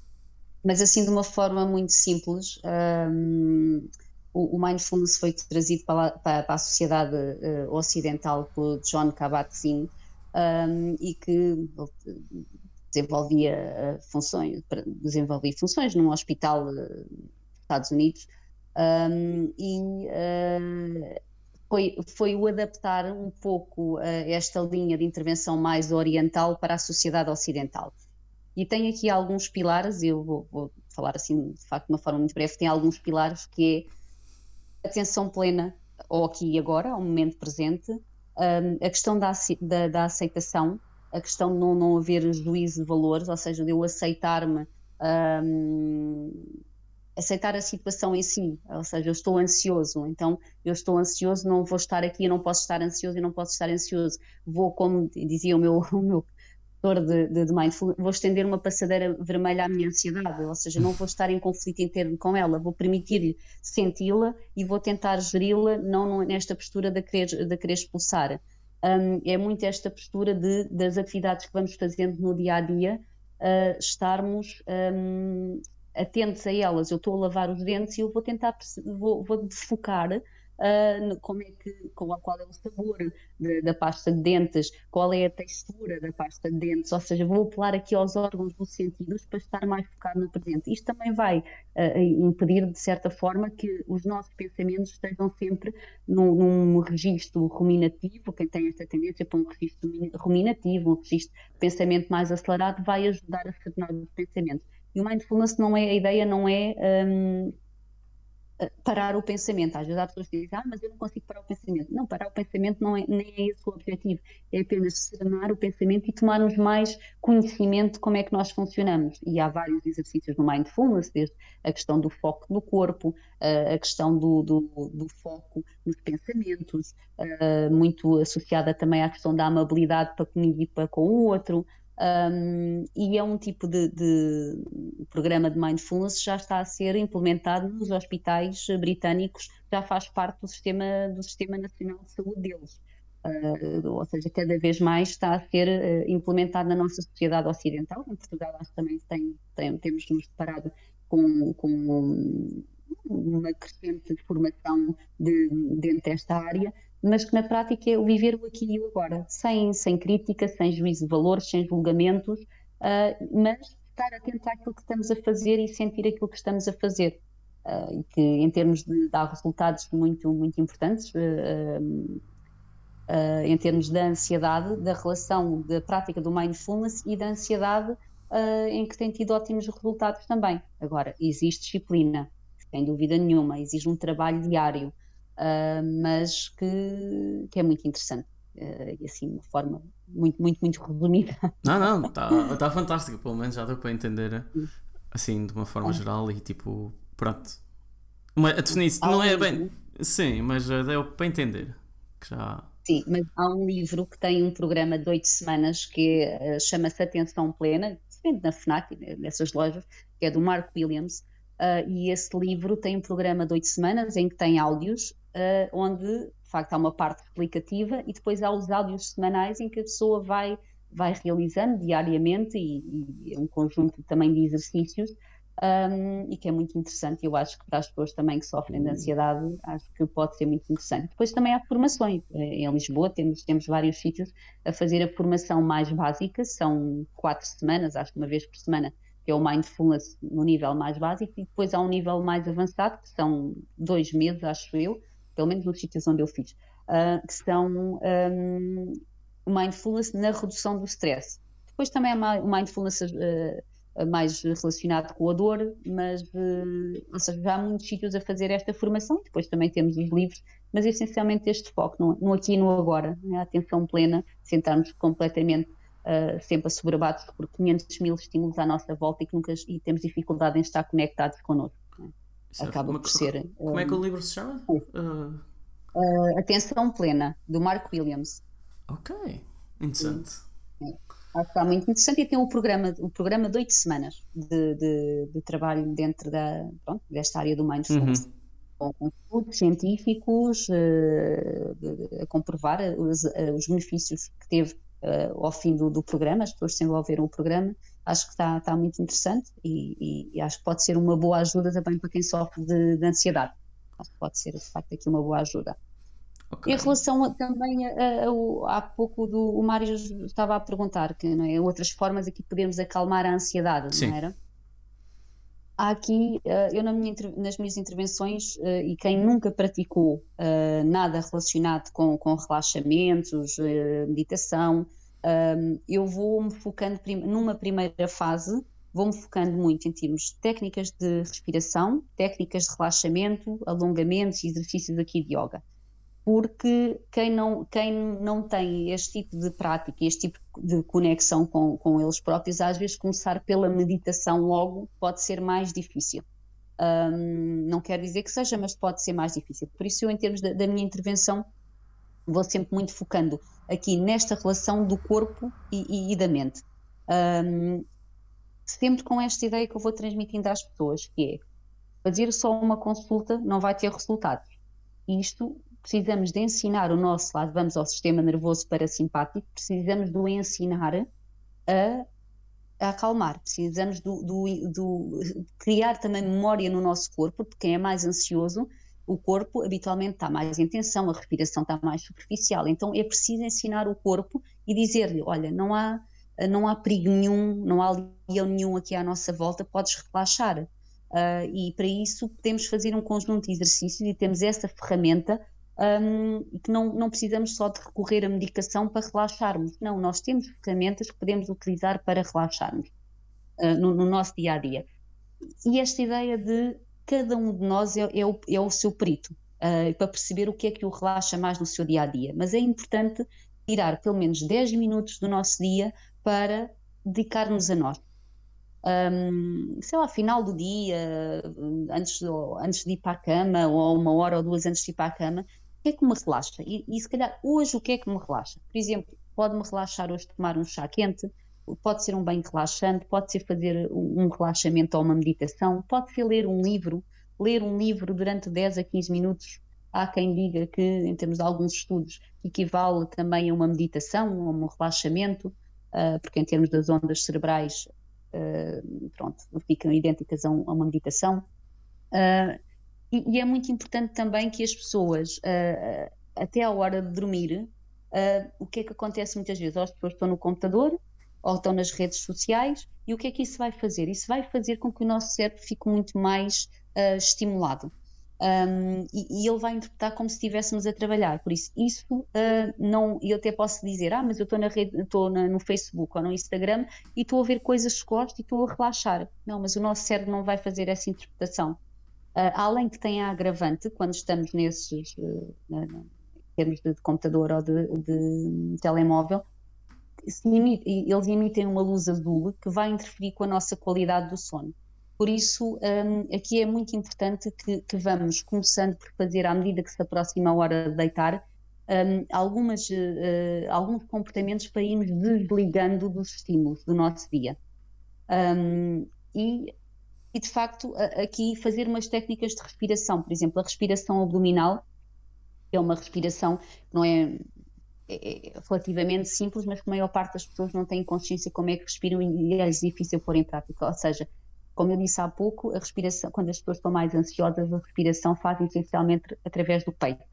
mas assim de uma forma muito simples, um, o, mindfulness foi trazido para, para, para a sociedade uh, ocidental por John Kabat-Zinn um, e que desenvolvia eh, funções, desenvolvia funções num hospital dos Estados Unidos um, e foi, foi o adaptar um pouco esta linha de intervenção mais oriental para a sociedade ocidental. E tem aqui alguns pilares, eu vou, vou falar assim de facto de uma forma muito breve, tem alguns pilares que é atenção plena ao aqui e agora, ao momento presente, um, a questão da, da, da, aceitação, a questão de não, não haver juízo de valores, ou seja, de eu aceitar-me, um, aceitar a situação em si, ou seja, eu estou ansioso, então eu estou ansioso, não vou estar aqui, eu não posso estar ansioso e não posso estar ansioso, vou, como dizia o meu, (laughs) o meu de, de, de mindfulness, vou estender uma passadeira vermelha à minha ansiedade, ou seja, não vou estar em conflito interno com ela, vou permitir-lhe senti-la e vou tentar geri-la, não nesta postura de querer, de querer expulsar. Um, é muito esta postura de, das atividades que vamos fazendo no dia a dia, estarmos um, atentos a elas. Eu estou a lavar os dentes e eu vou tentar, vou, vou focar uh, como é que, qual, qual é o sabor de, da pasta de dentes, qual é a textura da pasta de dentes, ou seja, vou apelar aqui aos órgãos dos sentidos para estar mais focado no presente. Isto também vai uh, impedir, de certa forma, que os nossos pensamentos estejam sempre num, num registro ruminativo, quem tem esta tendência para um registro ruminativo, um registro de pensamento mais acelerado, vai ajudar a serenar os pensamentos. E o mindfulness não é, a ideia não é um, parar o pensamento. Às vezes há pessoas que dizem, ah, mas eu não consigo parar o pensamento. Não, parar o pensamento não é, nem é esse o objetivo. É apenas serenar o pensamento e tomarmos mais conhecimento de como é que nós funcionamos. E há vários exercícios no Mindfulness, desde a questão do foco no corpo, a questão do, do, do foco nos pensamentos, muito associada também à questão da amabilidade para comigo e para com o outro, um, e é um tipo de, de, programa de mindfulness que já está a ser implementado nos hospitais britânicos, já faz parte do sistema, do sistema nacional de saúde deles. Uh, ou seja, cada vez mais está a ser uh, implementado na nossa sociedade ocidental. Em Portugal, acho que também tem, tem, temos nos deparado com, com uma crescente formação de, dentro desta área, mas que na prática é viver o aqui e o agora, sem, sem crítica, sem juízo de valores, sem julgamentos, uh, mas estar atento àquilo que estamos a fazer e sentir aquilo que estamos a fazer. Uh, que em termos de dar resultados muito, muito importantes, uh, em termos da ansiedade, da relação da prática do mindfulness e da ansiedade, em que tem tido ótimos resultados também. Agora, existe disciplina, sem dúvida nenhuma, exige um trabalho diário, uh, mas que, que, é muito interessante. Uh, e assim, de uma forma muito, muito, muito resumida. (laughs) Não, não, está (laughs) tá fantástico, pelo menos já deu para entender assim de uma forma é. geral e tipo, pronto. Uma, a definição não é bem. Sim, mas deu para entender. Que já... Sim, mas há um livro que tem um programa de oito semanas que uh, chama-se Atenção Plena, vende na FNAC, nessas lojas, que é do Mark Williams, uh, e esse livro tem um programa de oito semanas em que tem áudios, uh, onde de facto há uma parte explicativa e depois há os áudios semanais em que a pessoa vai, vai realizando diariamente e, e um conjunto também de exercícios um, e que é muito interessante. Eu acho que para as pessoas também que sofrem de hum. ansiedade, acho que pode ser muito interessante. Depois também há formações. Eh, em Lisboa temos, temos vários sítios a fazer a formação mais básica, são quatro semanas, acho que uma vez por semana, que é o Mindfulness no nível mais básico, e depois há um nível mais avançado, que são dois meses, acho eu, pelo menos nos sítios onde eu fiz, uh, que são um, Mindfulness na redução do stress. Depois também há o Mindfulness uh, mais relacionado com a dor, mas uh, ou seja, já há muitos sítios a fazer esta formação, depois também temos os livros, mas essencialmente este foco no, no aqui e no agora, né? a atenção plena, sentarmos completamente uh, sempre assoberbados por 500 mil estímulos à nossa volta e que nunca e temos dificuldade em estar conectados connosco. Acaba por ser. Como é que o livro se chama? Uh... Uh, Atenção Plena, do Mark Williams. Ok, interessante. Acho que está muito interessante e tem um programa, um programa de oito semanas de, de, de, trabalho dentro da, pronto, desta área do mindfulness. Uhum. Com estudos científicos uh, a comprovar os, os, benefícios que teve ao fim do, do, programa, as pessoas desenvolveram o programa. Acho que está, está muito interessante e, e, e, acho que pode ser uma boa ajuda também para quem sofre de, de ansiedade. Acho que pode ser, de facto, aqui uma boa ajuda. Okay. Em relação a, também a, a, há pouco do, o Mário estava a perguntar que não é, outras formas aqui podemos acalmar a ansiedade, Sim. não era? Há aqui, eh, eu na minha, nas minhas intervenções, eh, e quem nunca praticou eh, nada relacionado com, com relaxamentos, meditação, eu vou-me focando numa primeira fase, vou-me focando muito em termos de técnicas de respiração, técnicas de relaxamento, alongamentos e exercícios aqui de yoga porque quem não, quem não tem este tipo de prática, este tipo de conexão com, com eles próprios, às vezes começar pela meditação logo pode ser mais difícil. Um, não quer dizer que seja, mas pode ser mais difícil. Por isso, eu, em termos da, da minha intervenção, vou sempre muito focando aqui nesta relação do corpo e, e, e da mente. Um, sempre com esta ideia que eu vou transmitindo às pessoas, que é fazer só uma consulta não vai ter resultados. Isto precisamos de ensinar o nosso lado, vamos ao sistema nervoso parasimpático, precisamos de o ensinar a, a acalmar, precisamos do, do, do, criar também memória no nosso corpo, porque quem é mais ansioso, o corpo habitualmente está mais em tensão, a respiração está mais superficial, então é preciso ensinar o corpo e dizer-lhe, olha, não há, não há perigo nenhum, não há leão nenhum aqui à nossa volta, podes relaxar. Uh, e para isso podemos fazer um conjunto de exercícios e temos essa ferramenta um, que não, não precisamos só de recorrer à medicação para relaxarmos. Não, nós temos ferramentas que podemos utilizar para relaxarmos uh, no, no, nosso dia a dia. E esta ideia de cada um de nós é, é, o, é o, seu perito uh, para perceber o que é que o relaxa mais no seu dia a dia. Mas é importante tirar pelo menos 10 minutos do nosso dia para dedicar-nos a nós. Um, sei lá, final do dia, antes, antes de ir para a cama, ou uma hora ou duas antes de ir para a cama, que é que me relaxa? E, e se calhar hoje o que é que me relaxa? Por exemplo, pode-me relaxar hoje tomar um chá quente, pode ser um banho relaxante, pode ser fazer um relaxamento ou uma meditação, pode ser ler um livro, ler um livro durante 10 a 15 minutos. Há quem diga que, em termos de alguns estudos, equivale também a uma meditação, a um relaxamento, uh, porque em termos das ondas cerebrais, uh, pronto, ficam idênticas a, um, uma meditação. Uh, e, é muito importante também que as pessoas, até à hora de dormir, o que é que acontece muitas vezes? As pessoas estão no computador ou estão nas redes sociais e o que é que isso vai fazer? Isso vai fazer com que o nosso cérebro fique muito mais uh, estimulado. Um, e, e, ele vai interpretar como se estivéssemos a trabalhar. Por isso, isso uh, não. Eu até posso dizer, ah, mas eu estou na rede, estou no Facebook ou no Instagram e estou a ver coisas que gosto e estou a relaxar. Não, mas o nosso cérebro não vai fazer essa interpretação. Uh, além que tem a agravante, quando estamos nesses, uh, termos de, computador ou de, de telemóvel, eles emitem uma luz azul que vai interferir com a nossa qualidade do sono. Por isso, um, aqui é muito importante que, que, vamos começando por fazer, à medida que se aproxima a hora de deitar, um, algumas, uh, alguns comportamentos para irmos desligando dos estímulos do nosso dia. Um, e, e, de facto, aqui fazer umas técnicas de respiração, por exemplo, a respiração abdominal, que é uma respiração que não é, é, é relativamente simples, mas que a maior parte das pessoas não tem consciência como é que respiram e é difícil pôr em prática. Ou seja, como eu disse há pouco, a respiração, quando as pessoas estão mais ansiosas, a respiração fazem essencialmente através do peito.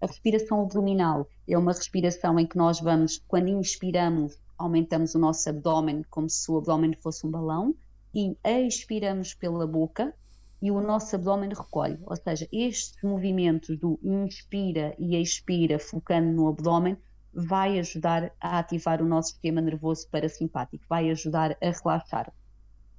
A respiração abdominal é uma respiração em que nós vamos, quando inspiramos, aumentamos o nosso abdômen como se o abdômen fosse um balão e expiramos pela boca e o nosso abdômen recolhe. Ou seja, estes movimentos do inspira e expira, focando no abdômen, vai ajudar a ativar o nosso sistema nervoso parasimpático, vai ajudar a relaxar.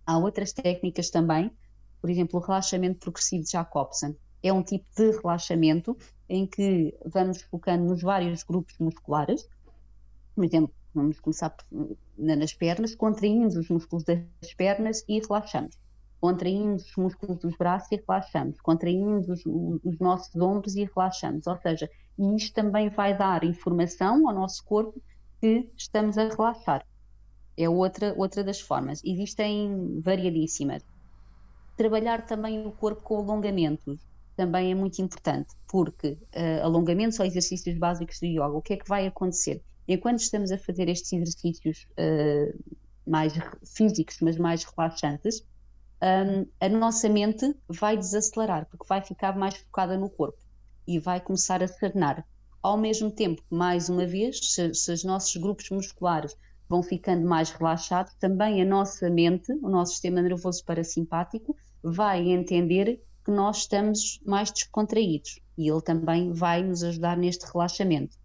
Há outras técnicas também, por exemplo, o relaxamento progressivo de Jacobson. É um tipo de relaxamento em que vamos focando nos vários grupos musculares. Por exemplo, vamos começar nas pernas, contraímos os músculos das pernas e relaxamos. Contraímos os músculos dos braços e relaxamos. Contraímos os, os nossos ombros e relaxamos. Ou seja, isto também vai dar informação ao nosso corpo que estamos a relaxar. É outra, outra das formas. Existem variadíssimas. Trabalhar também o corpo com alongamentos também é muito importante, porque uh, alongamentos ou exercícios básicos de yoga, o que é que vai acontecer? Enquanto estamos a fazer estes exercícios uh, mais físicos, mas mais relaxantes, a nossa mente vai desacelerar, porque vai ficar mais focada no corpo e vai começar a serenar. Ao mesmo tempo, mais uma vez, se, se os nossos grupos musculares vão ficando mais relaxados, também a nossa mente, o nosso sistema nervoso parasimpático, vai entender que nós estamos mais descontraídos e ele também vai nos ajudar neste relaxamento.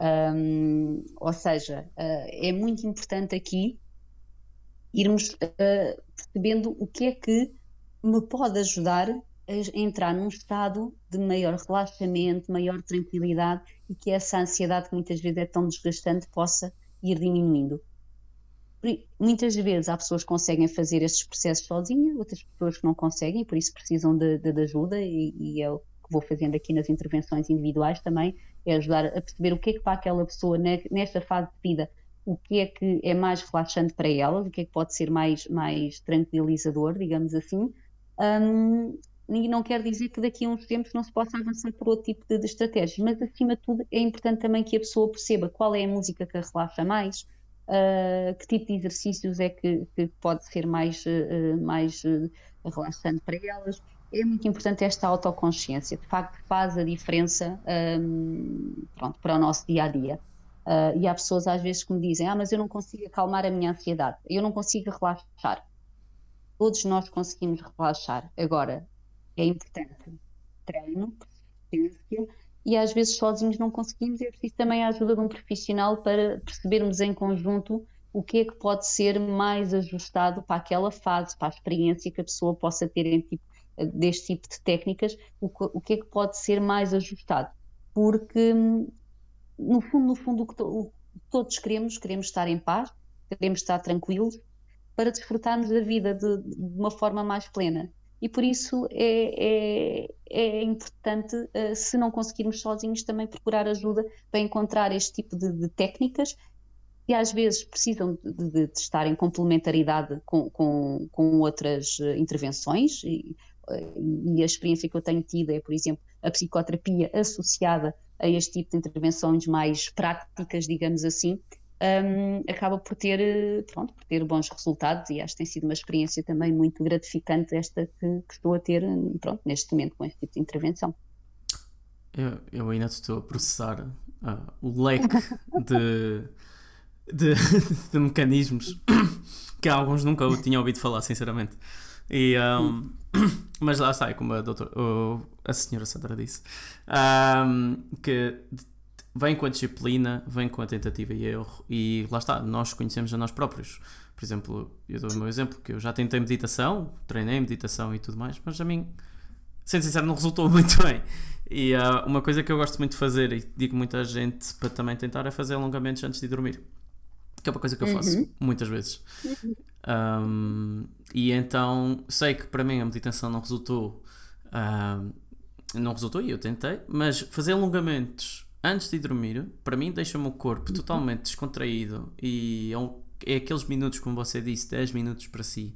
Um, ou seja, uh, é muito importante aqui irmos uh, percebendo o que é que me pode ajudar a entrar num estado de maior relaxamento, maior tranquilidade e que essa ansiedade que muitas vezes é tão desgastante possa ir diminuindo. Muitas vezes há pessoas que conseguem fazer estes processos sozinhas, outras pessoas que não conseguem, por isso precisam de, de, de ajuda, e, e, é o que vou fazendo aqui nas intervenções individuais também, é ajudar a perceber o que é que para aquela pessoa nesta fase de vida, o que é que é mais relaxante para ela, o que é que pode ser mais, mais tranquilizador, digamos assim. Um, e não quer dizer que daqui a uns tempos não se possa avançar por outro tipo de, de estratégias, mas acima de tudo é importante também que a pessoa perceba qual é a música que a relaxa mais, uh, que tipo de exercícios é que, que pode ser mais, uh, mais uh, relaxante para elas. É muito importante esta autoconsciência, de facto faz a diferença um, pronto, para o nosso dia a dia. Uh, e há pessoas às vezes que me dizem: Ah, mas eu não consigo acalmar a minha ansiedade, eu não consigo relaxar. Todos nós conseguimos relaxar. Agora, é importante treino, persistência e às vezes sozinhos não conseguimos, é preciso também a ajuda de um profissional para percebermos em conjunto o que é que pode ser mais ajustado para aquela fase, para a experiência que a pessoa possa ter em tipo, deste tipo de técnicas, o, o que é que pode ser mais ajustado. Porque, no fundo, no fundo, o que, o que todos queremos, queremos estar em paz, queremos estar tranquilos, para desfrutarmos da vida de, de uma forma mais plena. E por isso é, é, é importante, uh, se não conseguirmos sozinhos, também procurar ajuda para encontrar este tipo de, de técnicas que às vezes precisam de, de, de estar em complementaridade com, com, com outras uh, intervenções. E, uh, e a experiência que eu tenho tido é, por exemplo, a psicoterapia associada a este tipo de intervenções mais práticas, digamos assim, um, acaba por ter, pronto, por ter bons resultados e acho que tem sido uma experiência também muito gratificante esta que, que estou a ter pronto, neste momento com este tipo de intervenção. Eu, eu ainda estou a processar uh, o leque de, de, (laughs) de, mecanismos que alguns nunca tinha ouvido falar, sinceramente. E, um, (clears throat) mas lá está, como a, doutora, a senhora Sandra disse, um, que vem com a disciplina, vem com a tentativa e erro, e lá está, nós conhecemos a nós próprios. Por exemplo, eu dou o meu exemplo, que eu já tentei meditação, treinei meditação e tudo mais, mas a mim, sendo sincero, não resultou (laughs) muito bem. E uh, uma coisa que eu gosto muito de fazer, e digo muita gente para também tentar, é fazer alongamentos antes de dormir. Que é uma coisa que eu faço uhum. muitas vezes. Uhum. Um, e então sei que para mim a meditação não resultou. Uh, não resultou e eu tentei, mas fazer alongamentos antes de dormir, para mim, deixa-me o corpo uhum. totalmente descontraído e é, um, é, aqueles minutos, como você disse, 10 minutos para si.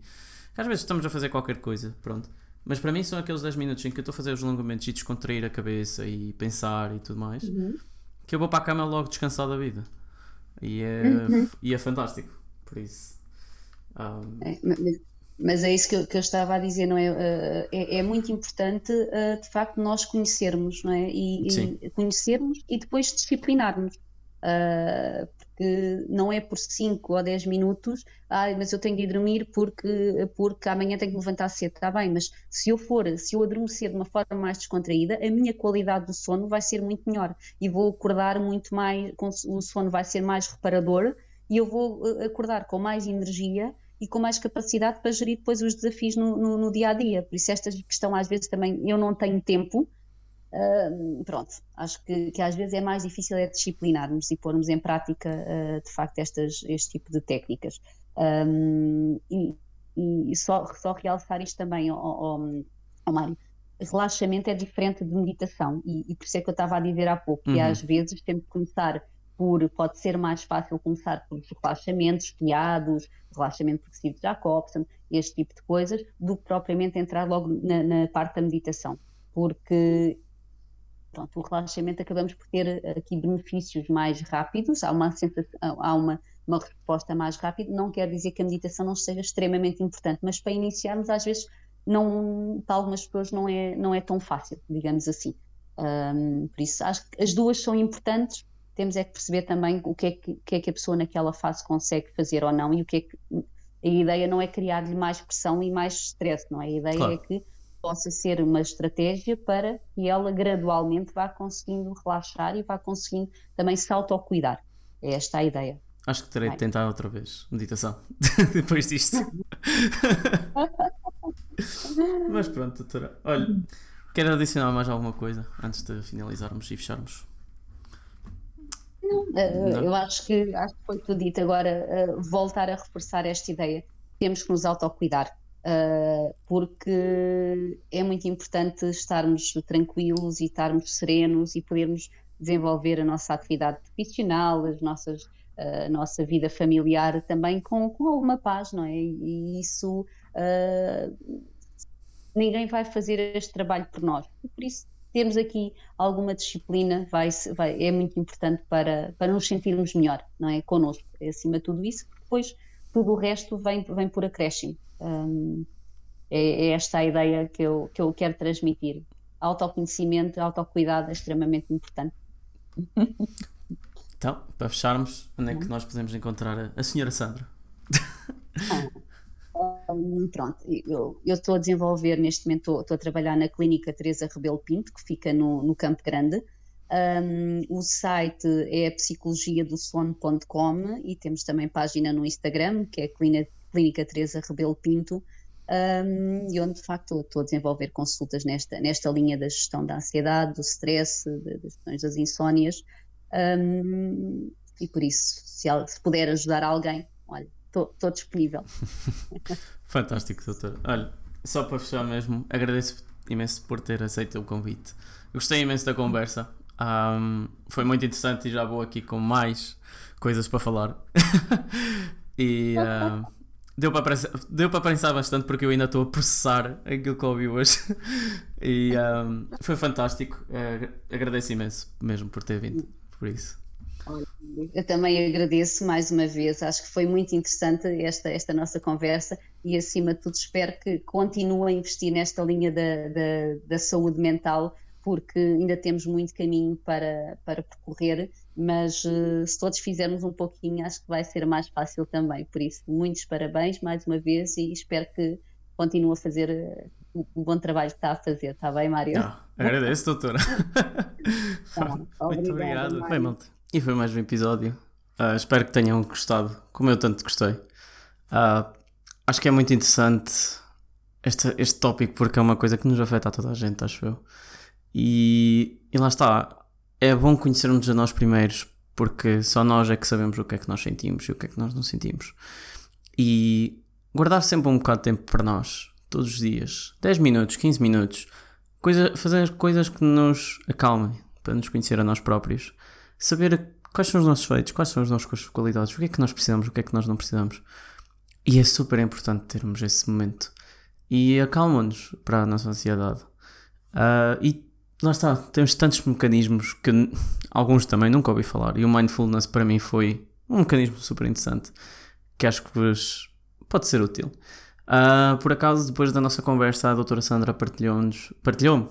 Que às vezes estamos a fazer qualquer coisa, pronto. Mas para mim são aqueles 10 minutos em que eu estou a fazer os alongamentos e descontrair a cabeça e pensar e tudo mais, uhum. que eu vou para a cama logo descansar da vida. E é, uhum. e é fantástico, por isso. Um... É, mas, mas, é isso que eu, que eu, estava a dizer, não é? Uh, é, é, muito importante, uh, de facto, nós conhecermos, não é? E, e conhecermos e depois disciplinarmos. Porque não é por 5 ou 10 minutos, ah, mas eu tenho de ir dormir porque, porque amanhã tenho que me levantar cedo, está bem, mas se eu for, se eu adormecer de uma forma mais descontraída, a minha qualidade do sono vai ser muito melhor e vou acordar muito mais, o sono vai ser mais reparador e eu vou eh, acordar com mais energia e com mais capacidade para gerir depois os desafios no, no, no dia a dia. Por isso, esta questão às vezes também eu não tenho tempo, Uh, pronto, acho que, que, às vezes é mais difícil é disciplinarmos e pormos em prática uh, de facto estas, este tipo de técnicas. Um, e, e só, só realçar isto também, ao, ao, ao Mário, relaxamento é diferente de meditação e, e, por isso é que eu estava a dizer há pouco, que uhum. às vezes temos que começar por, pode ser mais fácil começar por relaxamentos guiados, relaxamento progressivo de Jacobson, este tipo de coisas, do que propriamente entrar logo na, na parte da meditação porque pronto, o relaxamento acabamos por ter aqui benefícios mais rápidos, há uma há uma, uma resposta mais rápida, não quer dizer que a meditação não seja extremamente importante, mas para iniciarmos às vezes não, para algumas pessoas não é, não é tão fácil, digamos assim. Um, por isso acho que as duas são importantes, temos é que perceber também o que é que, que, é que a pessoa naquela fase consegue fazer ou não e o que é que a ideia não é criar-lhe mais pressão e mais stress, não é? A ideia claro. é que possa ser uma estratégia para que ela gradualmente vá conseguindo relaxar e vá conseguindo também se autocuidar. É esta a ideia. Acho que terei de tentar outra vez meditação (laughs) depois disto. (laughs) Mas pronto, doutora. Olha, quero adicionar mais alguma coisa antes de finalizarmos e fecharmos? Não, eh, Não. eu acho que, acho que foi tudo dito. Agora, uh, voltar a reforçar esta ideia. Temos que nos autocuidar uh, porque é muito importante estarmos tranquilos e estarmos serenos e podermos desenvolver a nossa atividade profissional, as nossas, uh, a nossa vida familiar também com, com alguma paz, não é? E isso uh, ninguém vai fazer este trabalho por nós. Por isso temos aqui alguma disciplina, vai, vai, é muito importante para, para nos sentirmos melhor, não é? Connosco, é acima de tudo isso, depois tudo o resto vem, vem por acréscimo. Um, é, é, esta a ideia que eu, que eu quero transmitir. Autoconhecimento, autocuidado é extremamente importante. Então, para fecharmos, onde é que nós podemos encontrar a, a senhora Sandra? Um, pronto, eu, eu estou a desenvolver neste momento, estou, estou, a trabalhar na clínica Teresa Rebelo Pinto, que fica no, no Campo Grande. Um, o site é psicologiadosono.com e temos também página no Instagram, que é Clínica, Clínica Teresa Rebelo Pinto um, e onde de facto estou a desenvolver consultas nesta, nesta linha da gestão da ansiedade, do stress, das questões das insónias. Um, e por isso, se, se puder ajudar alguém, olha, estou disponível. (laughs) Fantástico, doutor. Olha, só para fechar mesmo, agradeço imenso por ter aceito o convite. Gostei imenso da conversa. Um, foi muito interessante e já vou aqui com mais coisas para falar. (laughs) e uh, deu para, pensar, deu para pensar bastante porque eu ainda estou a processar aquilo que ouvi hoje. (laughs) e um, foi fantástico. Uh, agradeço imenso mesmo por ter vindo. Por isso. Eu também agradeço mais uma vez, acho que foi muito interessante esta, esta nossa conversa e, acima de tudo, espero que continue a investir nesta linha da, da, da saúde mental, porque ainda temos muito caminho para, para percorrer mas uh, se todos fizermos um pouquinho, acho que vai ser mais fácil também. Por isso, muitos parabéns mais uma vez e espero que continue a fazer uh, o bom trabalho que está a fazer. Está bem, Mário? Ah, agradeço, doutora. tá, (laughs) Muito obrigado. Bem, malta. E foi mais um episódio. Uh, espero que tenham gostado, como eu tanto gostei. acho que é muito interessante este, este tópico porque é uma coisa que nos afeta a toda a gente, acho eu. E, e lá está. É bom conhecermos a nós primeiros, porque só nós é que sabemos o que é que nós sentimos e o que é que nós não sentimos. E guardar sempre um bocado de tempo para nós, todos os dias, 10 minutos, 15 minutos, coisa, fazer coisas que nos acalmem, para nos conhecer a nós próprios, saber quais são os nossos feitos, quais são as nossas qualidades, o que é que nós precisamos, o que é que nós não precisamos. E é super importante termos esse momento. E acalma-nos para a nossa ansiedade. Uh, e lá está, temos tantos mecanismos que alguns também nunca ouvi falar. E o mindfulness para mim foi um mecanismo super interessante que acho que vos pode ser útil. Uh, por acaso, depois da nossa conversa, a doutora Sandra partilhou-nos, partilhou-me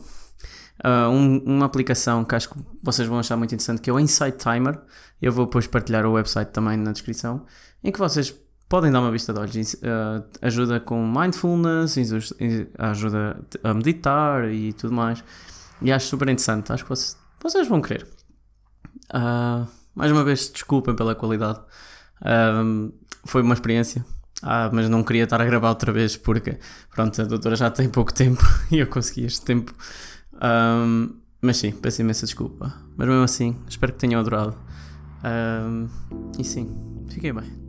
uh, um, uma aplicação que acho que vocês vão achar muito interessante, que é o Insight Timer. Eu vou depois partilhar o website também na descrição, em que vocês podem dar uma vista de olhos. Uh, ajuda com mindfulness, ajuda a meditar e tudo mais. E acho super interessante. Acho que vocês, vocês vão querer. Uh, mais uma vez, desculpem pela qualidade. Uh, foi uma experiência. Ah, mas não queria estar a gravar outra vez porque, pronto, a doutora já tem pouco tempo (laughs) e eu consegui este tempo. Mas sim, peço imensa desculpa. Mas mesmo assim, espero que tenham adorado. E sim, fiquei bem.